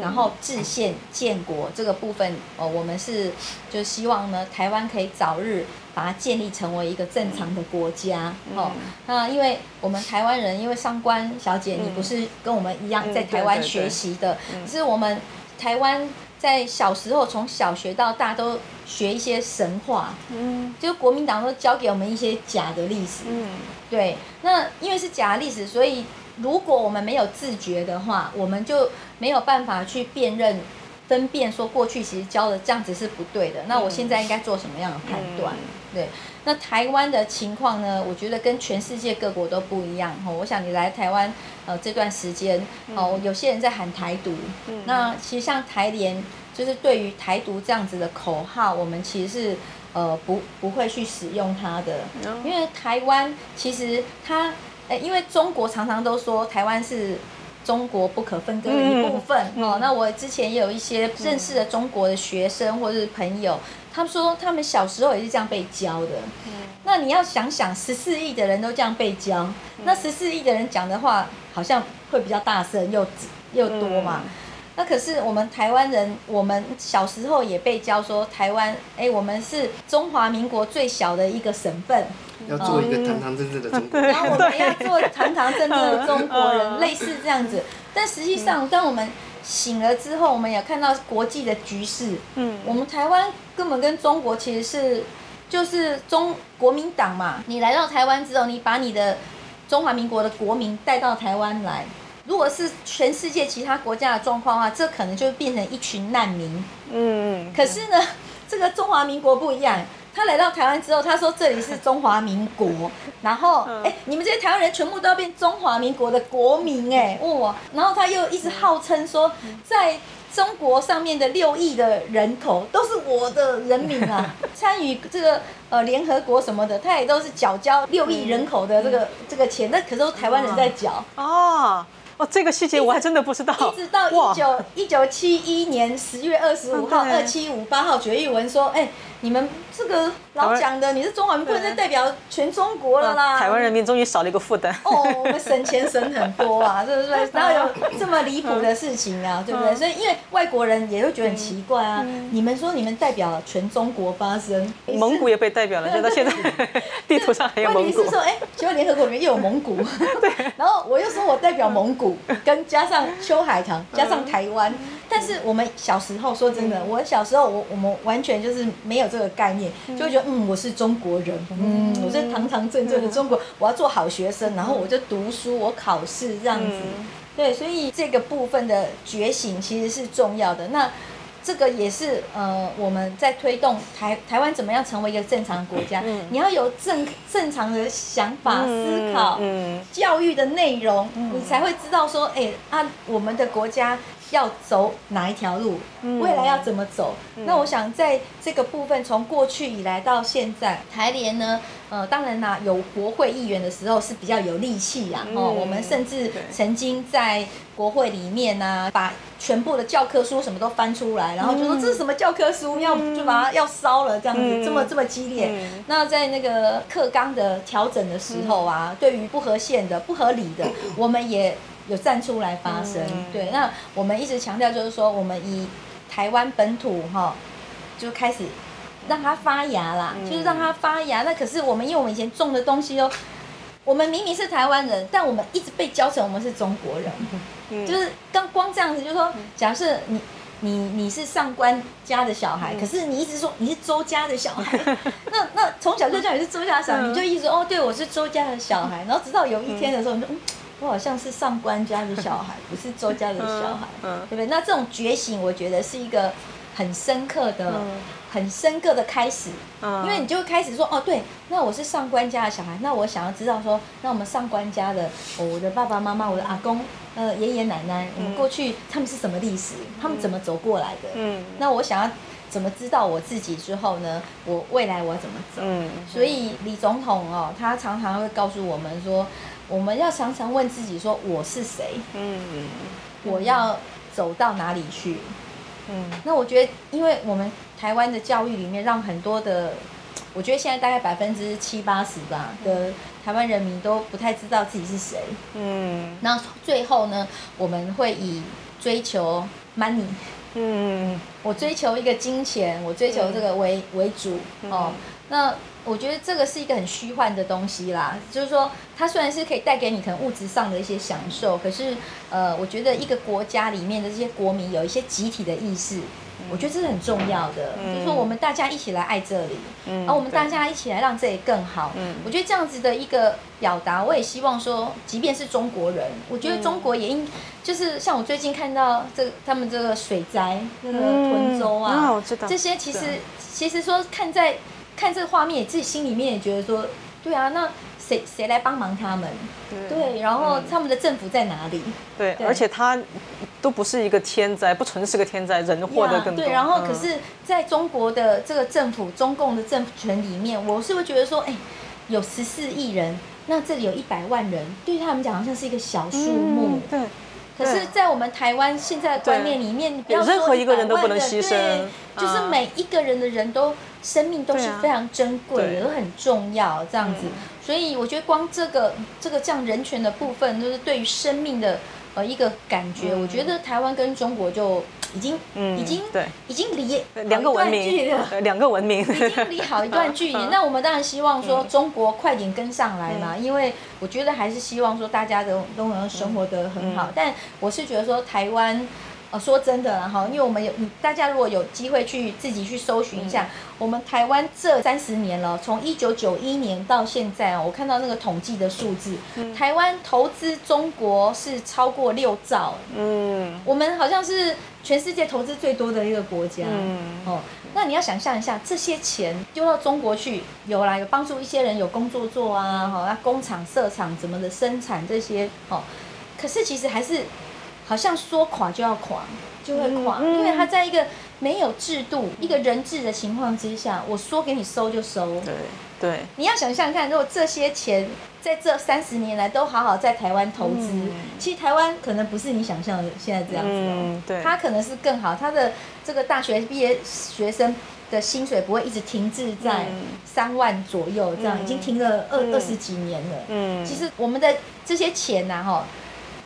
然后制宪建国这个部分，哦，我们是就希望呢，台湾可以早日把它建立成为一个正常的国家。哦，那因为我们台湾人，因为上官小姐你不是跟我们一样在台湾学习的，是我们台湾在小时候从小学到大都学一些神话，嗯，就国民党都教给我们一些假的历史，嗯，对，那因为是假历史，所以。如果我们没有自觉的话，我们就没有办法去辨认、分辨说过去其实教的这样子是不对的。那我现在应该做什么样的判断？对，那台湾的情况呢？我觉得跟全世界各国都不一样。哦，我想你来台湾呃这段时间，哦，有些人在喊台独。那其实像台联，就是对于台独这样子的口号，我们其实是呃不不会去使用它的，因为台湾其实它。哎，因为中国常常都说台湾是中国不可分割的一部分哦。那我之前也有一些认识的中国的学生或者是朋友，他们说他们小时候也是这样被教的。那你要想想，十四亿的人都这样被教，那十四亿的人讲的话好像会比较大声又又多嘛？那可是我们台湾人，我们小时候也被教说台湾，哎，我们是中华民国最小的一个省份。要做一个堂堂正正的中国人，然后我们要做堂堂正正的中国人，类似这样子。但实际上，当我们醒了之后，我们也看到国际的局势。嗯，我们台湾根本跟中国其实是就是中国民党嘛。你来到台湾之后，你把你的中华民国的国民带到台湾来，如果是全世界其他国家的状况的话，这可能就变成一群难民。嗯，可是呢，这个中华民国不一样。他来到台湾之后，他说这里是中华民国，然后哎，你们这些台湾人全部都要变中华民国的国民哎，哇！然后他又一直号称说，在中国上面的六亿的人口都是我的人民啊，参与这个呃联合国什么的，他也都是缴交六亿人口的这个这个钱，那可是都台湾人在缴。哦。哦，这个细节我还真的不知道。一直到一九一九七一年十月二十五号，二七五八号决议文说，哎。你们这个老讲的，你是中华民国，在代表全中国了啦。台湾人民终于少了一个负担。哦，我们省钱省很多啊，是不是？然后有这么离谱的事情啊，对不对？所以因为外国人也会觉得很奇怪啊。你们说你们代表全中国发声，蒙古也被代表了，就 到现在 地图上还有蒙古。问题是说，哎，请问联合国里面又有蒙古？对。然后我又说我代表蒙古，跟加上秋海棠，加上台湾。但是我们小时候说真的，我小时候我我们完全就是没有这个概念，就会觉得嗯我是中国人，嗯。我是堂堂正正的中国，我要做好学生，然后我就读书，我考试这样子，对，所以这个部分的觉醒其实是重要的。那。这个也是呃，我们在推动台台湾怎么样成为一个正常的国家。你要有正正常的想法、思考、教育的内容，你才会知道说，哎啊，我们的国家要走哪一条路，未来要怎么走。那我想在这个部分，从过去以来到现在，台联呢，呃，当然啦，有国会议员的时候是比较有力气呀。哦，我们甚至曾经在国会里面呢，把全部的教科书什么都翻出来，然后就说这是什么教科书，要就把它要烧了，这样子这么这么激烈。那在那个课纲的调整的时候啊，对于不合宪的、不合理的，我们也。有站出来发声，对，那我们一直强调就是说，我们以台湾本土哈，就开始让它发芽啦，就是让它发芽。那可是我们因为我们以前种的东西哦，我们明明是台湾人，但我们一直被教成我们是中国人，就是刚光这样子，就是说，假设你你你是上官家的小孩，可是你一直说你是周家的小孩，那那从小就叫你是周家小孩，你就一直哦，对我是周家的小孩，然后直到有一天的时候，你就嗯。我好像是上官家的小孩，不是周家的小孩，对不对？那这种觉醒，我觉得是一个很深刻的、很深刻的开始。因为你就会开始说，哦，对，那我是上官家的小孩，那我想要知道说，那我们上官家的，我的爸爸妈妈、我的阿公、呃爷爷奶奶，我们过去他们是什么历史？他们怎么走过来的？嗯，那我想要怎么知道我自己之后呢？我未来我要怎么走？嗯，所以李总统哦，他常常会告诉我们说。我们要常常问自己说我是谁？嗯，我要走到哪里去？嗯，那我觉得，因为我们台湾的教育里面，让很多的，我觉得现在大概百分之七八十吧的台湾人民都不太知道自己是谁。嗯，那最后呢，我们会以追求 money，嗯，我追求一个金钱，我追求这个为为主哦。那我觉得这个是一个很虚幻的东西啦，就是说，它虽然是可以带给你可能物质上的一些享受，可是，呃，我觉得一个国家里面的这些国民有一些集体的意识，我觉得这是很重要的。就是说，我们大家一起来爱这里，嗯，而我们大家一起来让这里更好。嗯，我觉得这样子的一个表达，我也希望说，即便是中国人，我觉得中国也应，就是像我最近看到这他们这个水灾那个屯州啊，这些其实其实说看在。看这个画面，自己心里面也觉得说，对啊，那谁谁来帮忙他们？对，然后他们的政府在哪里？对，而且他都不是一个天灾，不纯是个天灾，人祸的更多。对，然后可是在中国的这个政府，中共的政权里面，我是会觉得说，哎，有十四亿人，那这里有一百万人，对他们讲好像是一个小数目。对。可是，在我们台湾现在的观念里面，不要任何一个人都不能牺牲，就是每一个人的人都生命都是非常珍贵的，都很重要这样子。所以我觉得光这个这个这样人权的部分，就是对于生命的呃一个感觉，我觉得台湾跟中国就。已经，已经，对，已经离两个文明，两个文明已经离好一段距离。那我们当然希望说中国快点跟上来嘛，因为我觉得还是希望说大家都都能生活得很好。但我是觉得说台湾。说真的哈，因为我们有大家如果有机会去自己去搜寻一下，我们台湾这三十年了，从一九九一年到现在哦，我看到那个统计的数字，台湾投资中国是超过六兆，嗯，我们好像是全世界投资最多的一个国家，嗯，哦，那你要想象一下，这些钱丢到中国去，有啦，有帮助一些人有工作做啊，哈，那工厂、设厂怎么的生产这些，哦，可是其实还是。好像说垮就要垮，就会垮，因为他在一个没有制度、一个人治的情况之下，我说给你收就收。对对，你要想象看，如果这些钱在这三十年来都好好在台湾投资，其实台湾可能不是你想象的现在这样子哦。对，他可能是更好，他的这个大学毕业学生的薪水不会一直停滞在三万左右，这样已经停了二二十几年了。嗯，其实我们的这些钱呐，哈。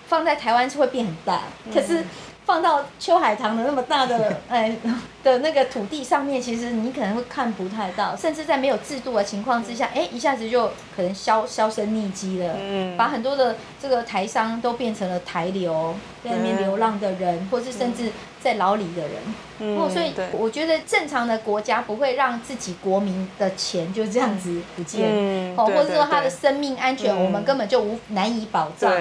放在台湾是会变很大，可是放到秋海棠的那么大的 哎的那个土地上面，其实你可能会看不太到，甚至在没有制度的情况之下，哎，一下子就可能销销声匿迹了，把很多的这个台商都变成了台流，在那边流浪的人，或是甚至。在牢里的人，哦，所以我觉得正常的国家不会让自己国民的钱就这样子不见，哦，或者说他的生命安全，我们根本就无难以保障。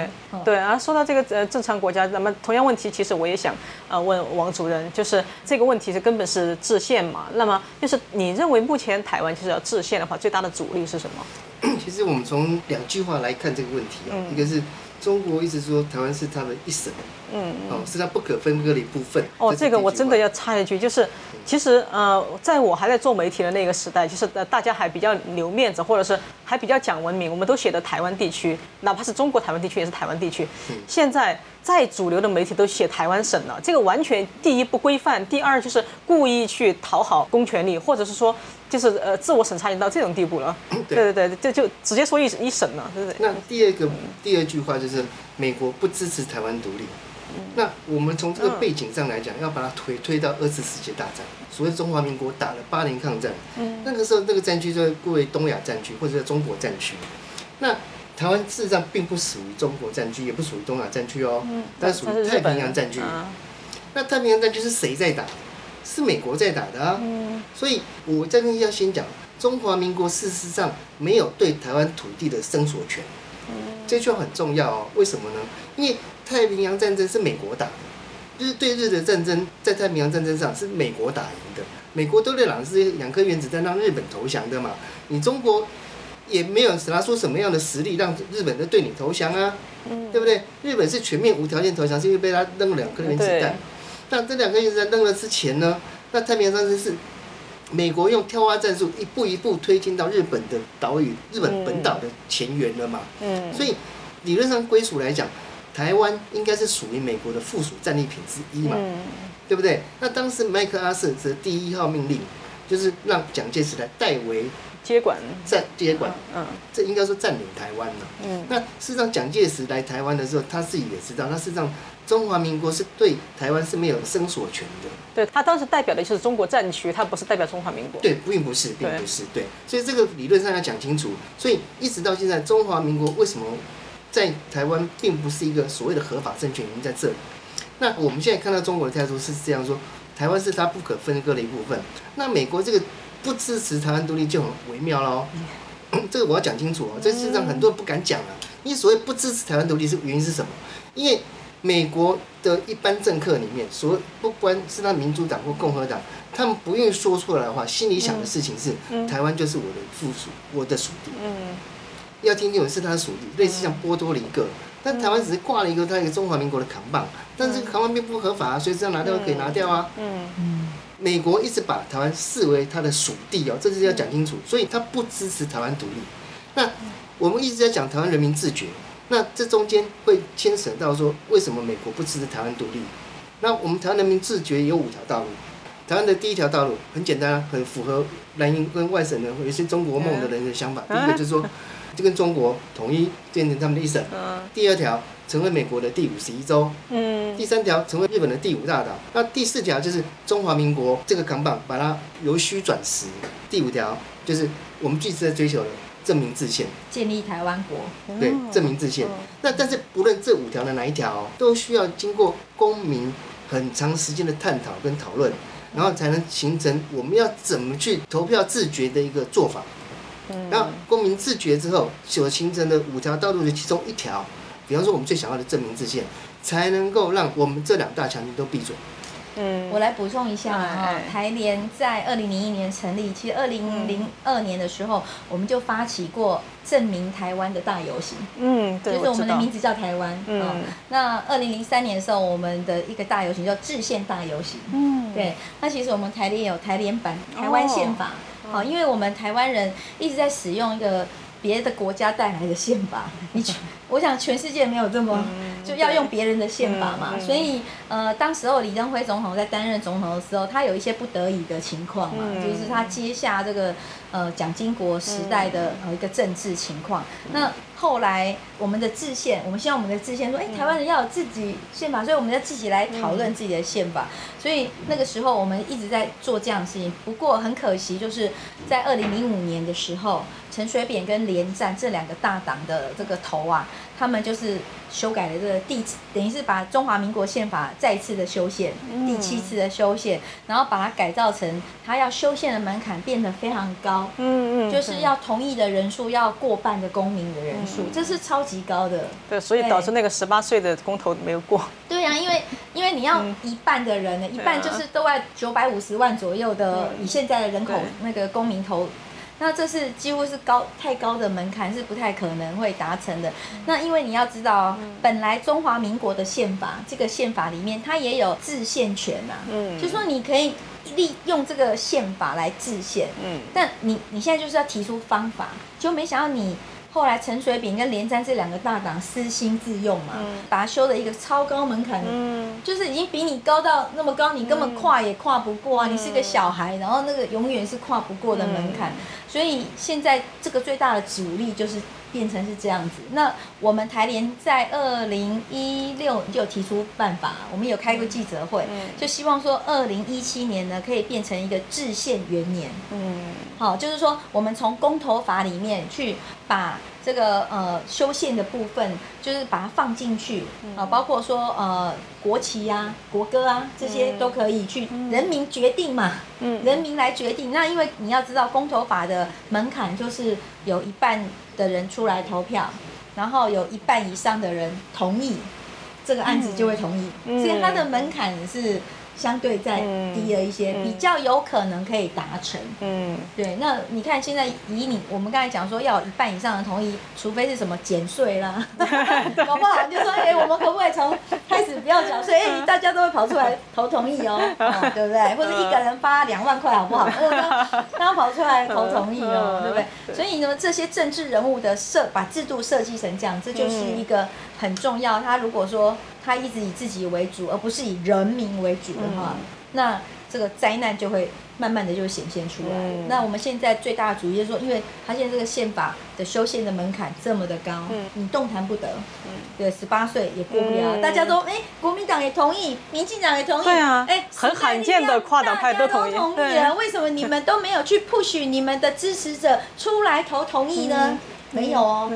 对啊，说到这个呃正常国家，那么同样问题，其实我也想呃问王主任，就是这个问题是根本是制宪嘛？那么就是你认为目前台湾就是要制宪的话，最大的阻力是什么？其实我们从两句话来看这个问题啊，嗯一个是中国一直说台湾是它的一省，嗯哦，是它不可分割的一部分。哦，是这个我真的要插一句，就是其实呃，在我还在做媒体的那个时代，就是呃大家还比较留面子，或者是还比较讲文明，我们都写的台湾地区，哪怕是中国台湾地区也是台湾地区。现在再主流的媒体都写台湾省了，这个完全第一不规范，第二就是故意去讨好公权力，或者是说就是呃自我审查已经到这种地步了。对对对，这就直接说一一省了，对不对？那第二个第二句话就是美国不支持台湾独立。那我们从这个背景上来讲，要把它推推到二次世界大战，所谓中华民国打了八年抗战，那个时候那个战区就会归为东亚战区或者叫中国战区。那台湾事实上并不属于中国战区，也不属于东亚战区哦，它属于太平洋战区。啊那太平洋战区是谁在打？是美国在打的啊。所以我这边要先讲，中华民国事实上没有对台湾土地的生索权。这句话很重要哦。为什么呢？因为太平洋战争是美国打的，就是对日的战争，在太平洋战争上是美国打赢的。美国都对两是两颗原子弹让日本投降的嘛。你中国也没有拿出什么样的实力让日本的对你投降啊，对不对？日本是全面无条件投降，是因为被他扔了两颗原子弹。那这两颗原子弹扔了之前呢，那太平洋战争是美国用挑花战术一步一步推进到日本的岛屿、日本本岛的前缘了嘛。嗯，所以理论上归属来讲，台湾应该是属于美国的附属战利品之一嘛，嗯对不对？那当时麦克阿瑟的第一号命令就是让蒋介石来代为接管，占接管，嗯这应该说占领台湾了。嗯那事实上，蒋介石来台湾的时候，他自己也知道，他事实上中华民国是对台湾是没有生索权的。对他当时代表的就是中国战区，他不是代表中华民国。对，并不是，并不是，对，所以这个理论上要讲清楚。所以一直到现在，中华民国为什么在台湾并不是一个所谓的合法政权，原因在这里。那我们现在看到中国的态度是这样说，台湾是它不可分割的一部分。那美国这个不支持台湾独立就很微妙喽。这个我要讲清楚哦，这事实上很多人不敢讲啊。因为所谓不支持台湾独立是原因是什么？因为美国的一般政客里面，所不管是他民主党或共和党，他们不愿意说出来的话，心里想的事情是、台湾就是我的附属，我的属地。嗯。要听清楚是他的属地，类似像波多黎各，但台湾只是挂了一个他一个中华民国的扛棒，但这个扛棒并不合法啊，随时要拿掉可以拿掉啊。嗯。嗯美国一直把台湾视为它的属地哦，这是要讲清楚，所以它不支持台湾独立。那我们一直在讲台湾人民自觉，那这中间会牵扯到说，为什么美国不支持台湾独立？那我们台湾人民自觉有五条道路，台湾的第一条道路很简单啊，很符合蓝营跟外省人有些中国梦的人的想法。第一个就是说，就跟中国统一变成他们的一省。嗯第二条，成为美国的第五十一州。嗯第三条成为日本的第五大岛，那第四条就是中华民国这个扛棒把它由虚转实。第五条就是我们一直在追求的证明自宪，建立台湾国。对，证明自宪。那但是不论这五条的哪一条哦，都需要经过公民很长时间的探讨跟讨论，然后才能形成我们要怎么去投票自觉的一个做法。然后公民自觉之后所形成的五条道路的其中一条，比方说我们最想要的证明自宪，才能够让我们这两大强权都闭嘴。嗯我来补充一下哎哈哎，台联在二零零一年成立，其实二零零二年的时候，我们就发起过证明台湾的大游行，嗯，对，就是我们的名字叫台湾。嗯哦。那二零零三年的时候，我们的一个大游行叫制宪大游行。嗯，对，那其实我们台联有台联版台湾宪法，哦好、因为我们台湾人一直在使用一个别的国家带来的宪法，你全，我想全世界没有这么、就要用别人的宪法嘛，所以呃，当时候李登辉总统在担任总统的时候，他有一些不得已的情况嘛，嗯就是他接下这个呃蒋经国时代的呃一个政治情况，那。后来我们的制宪，我们希望我们的制宪说，哎、台湾人要有自己宪法，所以我们要自己来讨论自己的宪法。所以那个时候我们一直在做这样的事情。不过很可惜，就是在二零零五年的时候，陈水扁跟连战这两个大党的这个头啊，他们就是修改了这个第，等于是把中华民国宪法再次的修宪，第七次的修宪，然后把它改造成它要修宪的门槛变得非常高。嗯嗯，就是要同意的人数要过半的公民的人数，这是超级高的。对，所以导致那个十八岁的公投没有过。对呀、因为因为你要一半的人呢，一半就是都在九百五十万左右的，以现在的人口那个公民投那这是几乎是高太高的门槛，是不太可能会达成的。那因为你要知道，本来中华民国的宪法，这个宪法里面它也有制宪权呐，嗯，就说你可以利用这个宪法来制宪，嗯，但你你现在就是要提出方法，就没想到你。后来陈水扁跟连战这两个大党私心自用嘛，把它修了一个超高门槛，就是已经比你高到那么高，你根本跨也跨不过啊！你是个小孩，然后那个永远是跨不过的门槛，所以现在这个最大的阻力就是。变成是这样子，那我们台联在二零一六就提出办法，我们有开过记者会，就希望说二零一七年呢可以变成一个制宪元年。嗯，好，就是说我们从公投法里面去把这个呃修宪的部分，就是把它放进去啊，包括说呃国旗啊、国歌啊这些都可以去人民决定嘛，嗯，人民来决定。那因为你要知道公投法的门槛就是有一半。的人出来投票，然后有一半以上的人同意，这个案子就会同意，所以它的门槛是。相对再低了一些，比较有可能可以达成。嗯，对。那你看现在以你我们刚才讲说要一半以上的同意，除非是什么减税啦，搞不好就说哎，我们可不可以从开始不要缴税？哎，大家都会跑出来投同意哦，对不对？或者一个人发两万块好不好？大家跑出来投同意哦，对不对？所以呢，这些政治人物的设把制度设计成这样，这就是一个很重要。他如果说。他一直以自己为主，而不是以人民为主的话，那这个灾难就会慢慢的就显现出来。那我们现在最大的主意就是说，因为他现在这个宪法的修宪的门槛这么的高，你动弹不得，对，十八岁也过不了。大家都哎，国民党也同意，民进党也同意，对啊，哎，很罕见的跨党派都同意，同意了。为什么你们都没有去 push 你们的支持者出来投同意呢？没有哦，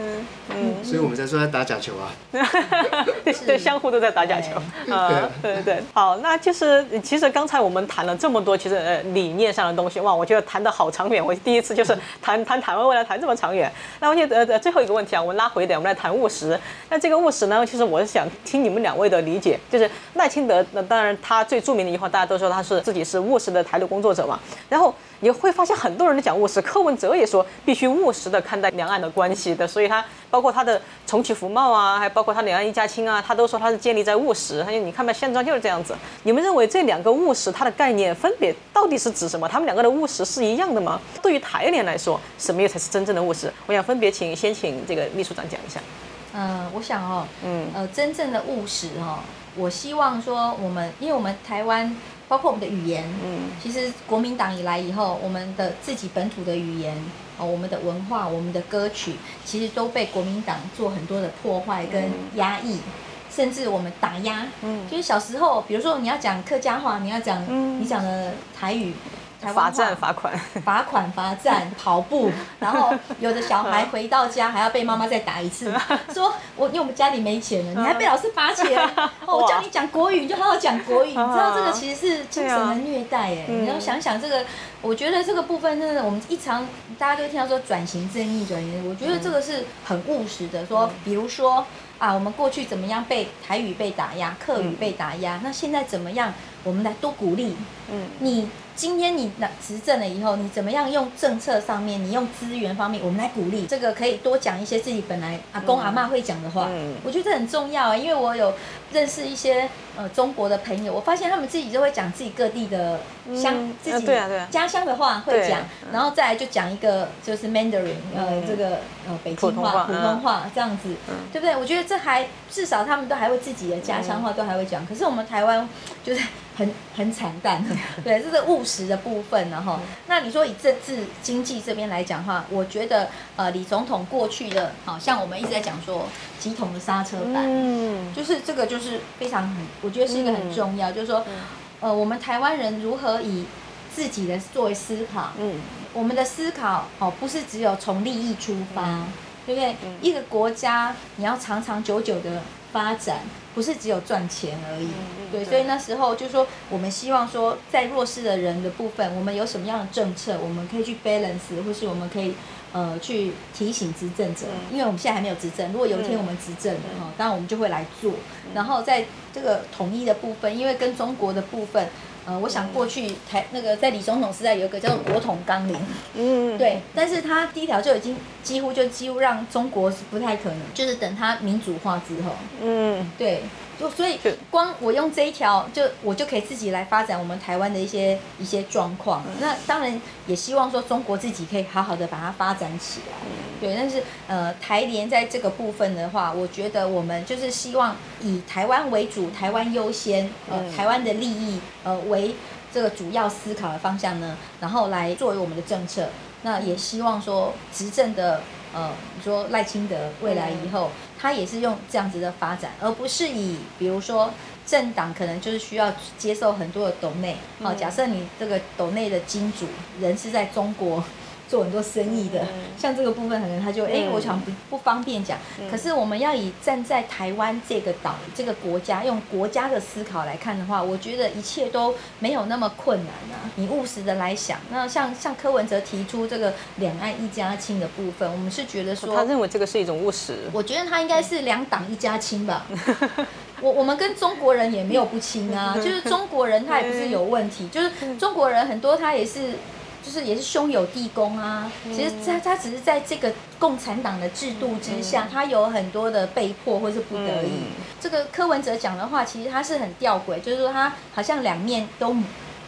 嗯，所以我们才说在打假球啊，对，相互都在打假球啊，对对对，好，那就是其实刚才我们谈了这么多，其实呃理念上的东西，哇，我觉得谈的好长远，我第一次就是谈谈台湾未来谈这么长远。那我觉得呃最后一个问题啊，我们拉回一点，我们来谈务实。那这个务实呢，其实我是想听你们两位的理解，就是赖清德，那当然他最著名的一句话，大家都说他是自己是务实的台独工作者嘛，然后。你会发现很多人都讲务实，柯文哲也说必须务实的看待两岸的关系的，所以他包括他的重启服贸啊，还包括他两岸一家亲啊，他都说他是建立在务实。他说你看吧，现状就是这样子。你们认为这两个务实它的概念分别到底是指什么？他们两个的务实是一样的吗？对于台联来说，什么又才是真正的务实？我想分别请先请这个秘书长讲一下。嗯，我想哦，嗯，呃，真正的务实哈，我希望说我们，因为我们台湾。包括我们的语言，嗯，其实国民党以来以后，我们的自己本土的语言，哦，我们的文化，我们的歌曲，其实都被国民党做很多的破坏跟压抑，甚至我们打压，嗯，就是小时候，比如说你要讲客家话，你要讲你讲的台语。罚站 罚款，罚款罚站跑步，然后有的小孩回到家还要被妈妈再打一次，说我因为我们家里没钱了，你还被老师罚钱，我叫你讲国语你就好好讲国语，你知道这个其实是精神的虐待哎，你要想想这个，我觉得这个部分真的我们一常大家都听到说转型正义转型，我觉得这个是很务实的，说比如说啊我们过去怎么样被台语被打压，客语被打压，那现在怎么样，我们来多鼓励，嗯，你。今天你那执政了以后，你怎么样用政策上面，你用资源方面，我们来鼓励这个可以多讲一些自己本来阿公阿妈会讲的话。嗯我觉得这很重要啊，因为我有认识一些呃中国的朋友，我发现他们自己就会讲自己各地的乡自己家乡的话会讲，然后再来就讲一个就是 Mandarin 呃这个呃北京话普通话这样子，对不对？我觉得这还至少他们都还会自己的家乡话都还会讲，可是我们台湾就是。很很惨淡，对，这是务实的部分，然后，那你说以政治经济这边来讲话，我觉得呃，李总统过去的，好像我们一直在讲说，集统的刹车板，嗯，就是这个就是非常很，我觉得是一个很重要，就是说，呃，我们台湾人如何以自己的作为思考，嗯，我们的思考哦，不是只有从利益出发，对不对？一个国家你要长长久久的发展。不是只有赚钱而已，对，所以那时候就说，我们希望说，在弱势的人的部分，我们有什么样的政策，我们可以去 balance，或是我们可以呃去提醒执政者，因为我们现在还没有执政，如果有一天我们执政了哈，当然我们就会来做。然后在这个统一的部分，因为跟中国的部分。呃，我想过去台那个在李总统时代有一个叫做国统纲领，嗯，对，但是他第一条就已经几乎就几乎让中国是不太可能，就是等他民主化之后，嗯，对，就所以光我用这一条，就我就可以自己来发展我们台湾的一些一些状况。那当然也希望说中国自己可以好好的把它发展起来。对，但是呃，台联在这个部分的话，我觉得我们就是希望以台湾为主，台湾优先，呃，台湾的利益呃为这个主要思考的方向呢，然后来作为我们的政策。那也希望说执政的呃，你说赖清德未来以后，他也是用这样子的发展，而不是以比如说政党可能就是需要接受很多的斗内。好、假设你这个斗内的金主人是在中国。做很多生意的，像这个部分可能他就哎、我想不不方便讲。可是我们要以站在台湾这个岛这个国家，用国家的思考来看的话，我觉得一切都没有那么困难啊。你务实的来想，那像像柯文哲提出这个两岸一家亲的部分，我们是觉得说，他认为这个是一种务实。我觉得他应该是两党一家亲吧。我我们跟中国人也没有不亲啊，就是中国人他也不是有问题，就是中国人很多他也是。就是也是兄友弟恭啊，其实他他只是在这个共产党的制度之下，他有很多的被迫或是不得已。这个柯文哲讲的话，其实他是很吊诡，就是说他好像两面都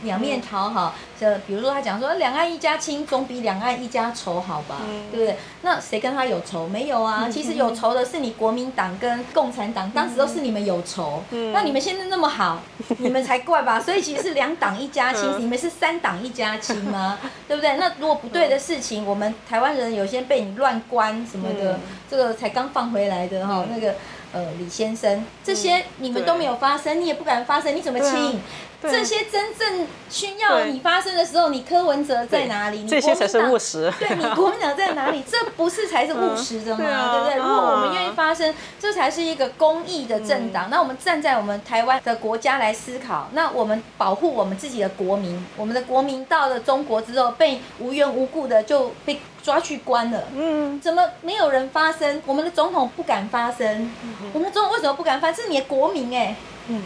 两面讨好。就比如说他讲说两岸一家亲总比两岸一家仇好吧，对不对？那谁跟他有仇？没有啊，其实有仇的是你国民党跟共产党，当时都是你们有仇。那你们现在那么好，你们才怪吧？所以其实是两党一家亲，你们是三党一家亲吗？对不对？那如果不对的事情，我们台湾人有些被你乱关什么的，这个才刚放回来的哈，那个呃李先生，这些你们都没有发生，你也不敢发生，你怎么亲？这些真正需要你发生的时候，你柯文哲在哪里？这些才是务实。对你国民党在哪里？这不是才是务实的吗？对不对？如果我们愿意发生，这才是一个公益的政党。那我们站在我们台湾的国家来思考，那我们保护我们自己的国民，我们的国民到了中国之后，被无缘无故的就被抓去关了。嗯，怎么没有人发声？我们的总统不敢发声。我们的总统为什么不敢发？是你的国民哎。嗯。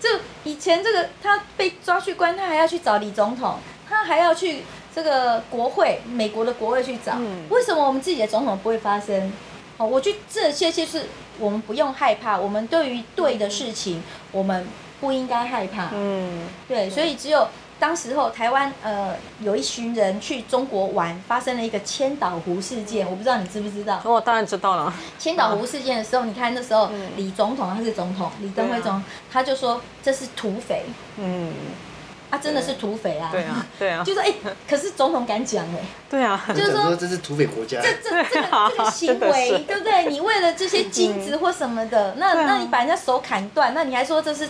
就以前这个他被抓去关，他还要去找李总统，他还要去这个国会，美国的国会去找。为什么我们自己的总统不会发声？哦，我觉得这些就是我们不用害怕，我们对于对的事情，我们不应该害怕。嗯，对，所以只有。当时候台湾呃有一群人去中国玩，发生了一个千岛湖事件，我不知道你知不知道？我当然知道了。千岛湖事件的时候，你看那时候李总统他是总统，李登辉总他就说这是土匪。嗯，啊真的是土匪啊。对啊，对啊。就说哎，可是总统敢讲哎。对啊。就是说这是土匪国家。这这这个这个 行为，对不对？你为了这些金子或什么的，那那你把人家手砍断，那你还说这是？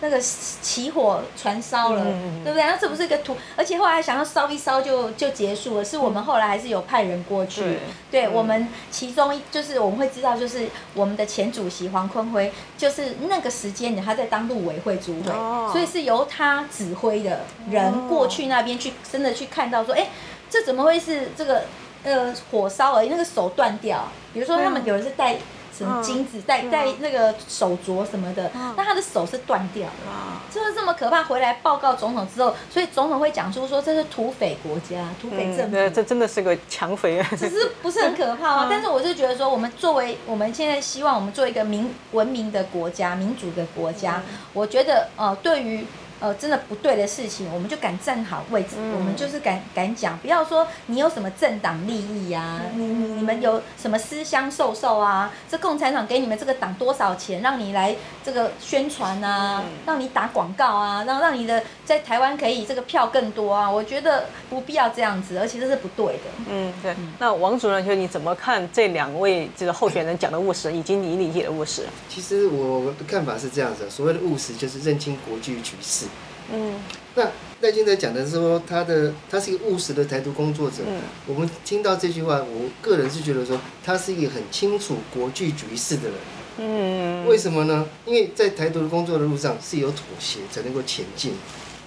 那个起火传烧了，对不对？那这不是一个图，而且后来想要烧一烧就就结束了。是我们后来还是有派人过去，对我们其中就是我们会知道，就是我们的前主席黄坤辉，就是那个时间他在当陆委会主委，所以是由他指挥的人过去那边去，真的去看到说，哎，这怎么会是这个呃火烧而已？那个手断掉，比如说他们有人是带。什么金子戴戴那个手镯什么的，那他的手是断掉了，就是这么可怕。回来报告总统之后，所以总统会讲出说这是土匪国家、土匪政府，这真的是个强匪。只是不是很可怕吗？但是我是觉得说，我们作为我们现在希望我们做一个民文明的国家、民主的国家，我觉得呃，对于。呃，真的不对的事情，我们就敢站好位置，我们就是敢敢讲，不要说你有什么政党利益呀，你你你们有什么私相授受啊？这共产党给你们这个党多少钱，让你来这个宣传啊，让你打广告啊，让让你的在台湾可以这个票更多啊？我觉得不必要这样子，而且这是不对的。嗯，对。那王主任，就你怎么看这两位这个候选人讲的务实，以及你理解的务实？其实我的看法是这样子，所谓的务实就是认清国际局势。嗯，那赖清德讲的是说，他的他是一个务实的台独工作者。嗯，我们听到这句话，我个人是觉得说，他是一个很清楚国际局势的人。嗯，为什么呢？因为在台独的工作的路上是有妥协才能够前进。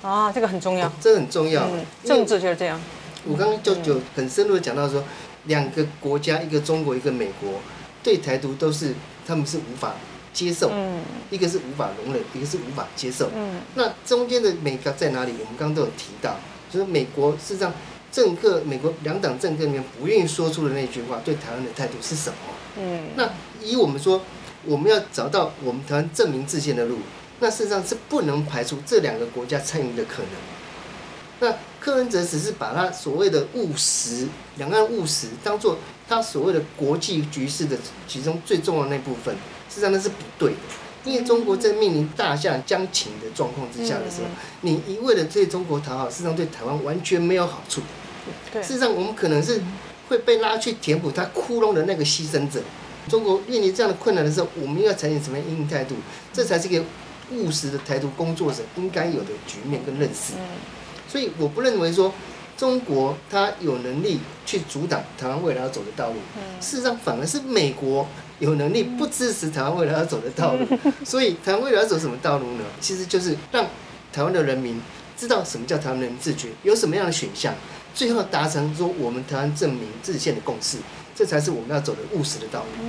啊，这个很重要，这很重要。政治就是这样。我刚刚就就很深入的讲到说，两个国家，一个中国，一个美国，对台独都是他们是无法。接受，嗯一个是无法容忍，一个是无法接受。嗯那中间的美感在哪里？我们刚刚都有提到，就是美国事实上政客，美国两党政客里面不愿意说出的那句话，对台湾的态度是什么？嗯那以我们说，我们要找到我们台湾证明自宪的路，那事实上是不能排除这两个国家参与的可能。那柯文哲只是把他所谓的务实，两岸务实当做他所谓的国际局势的其中最重要的那部分，事实上那是不对的。因为中国在面临大象将倾的状况之下的时候，你一味的对中国讨好，事实上对台湾完全没有好处。事实上，我们可能是会被拉去填补他窟窿的那个牺牲者。中国面临这样的困难的时候，我们要采取什么样应应态度？这才是一个务实的台独工作者应该有的局面跟认识。所以，我不认为说中国它有能力去阻挡台湾未来要走的道路。事实上，反而是美国有能力不支持台湾未来要走的道路。所以，台湾未来要走什么道路呢？其实就是让台湾的人民知道什么叫台湾人民自觉，有什么样的选项，最后达成说我们台湾证明自宪的共识，这才是我们要走的务实的道路。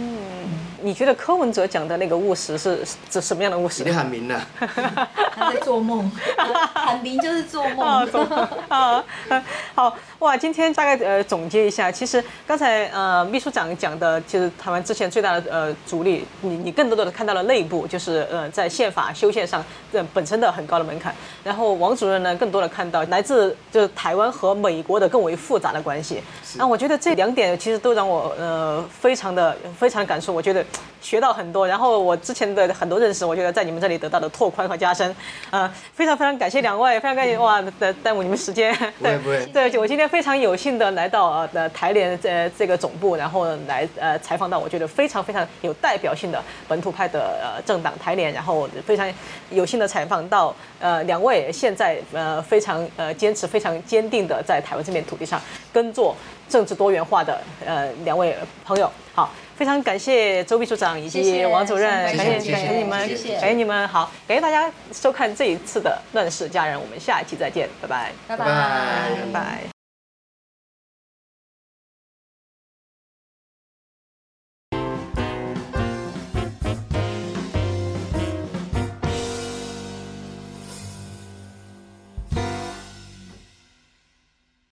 你觉得柯文哲讲的那个务实是指什么样的务实你？喊明了，他在做梦，喊明就是做啊，梦。啊，好哇！今天大概呃总结一下，其实刚才呃秘书长讲的，其实台湾之前最大的呃阻力，你你更多的看到了内部，就是呃在宪法修宪上这本身的很高的门槛。然后王主任呢，更多的看到来自就是台湾和美国的更为复杂的关系。那我觉得这两点其实都让我呃非常的非常的感受，我觉得学到很多。然后我之前的很多认识，我觉得在你们这里得到的拓宽和加深。呃，非常非常感谢两位，非常感谢哇耽耽误你们时间。不会不会对，我今天非常有幸的来到呃的台联这这个总部，然后来呃采访到我觉得非常非常有代表性的本土派的呃政党台联，然后非常有幸的采访到呃两位现在呃非常呃坚持非常坚定的在台湾这片土地上耕作政治多元化的呃两位朋友，好。非常感谢周秘书长以及王主任，感谢感谢你们，谢谢感谢你们，好，感谢大家收看这一次的《乱世佳人》，我们下一期再见，拜。拜，拜。拜拜。拜拜。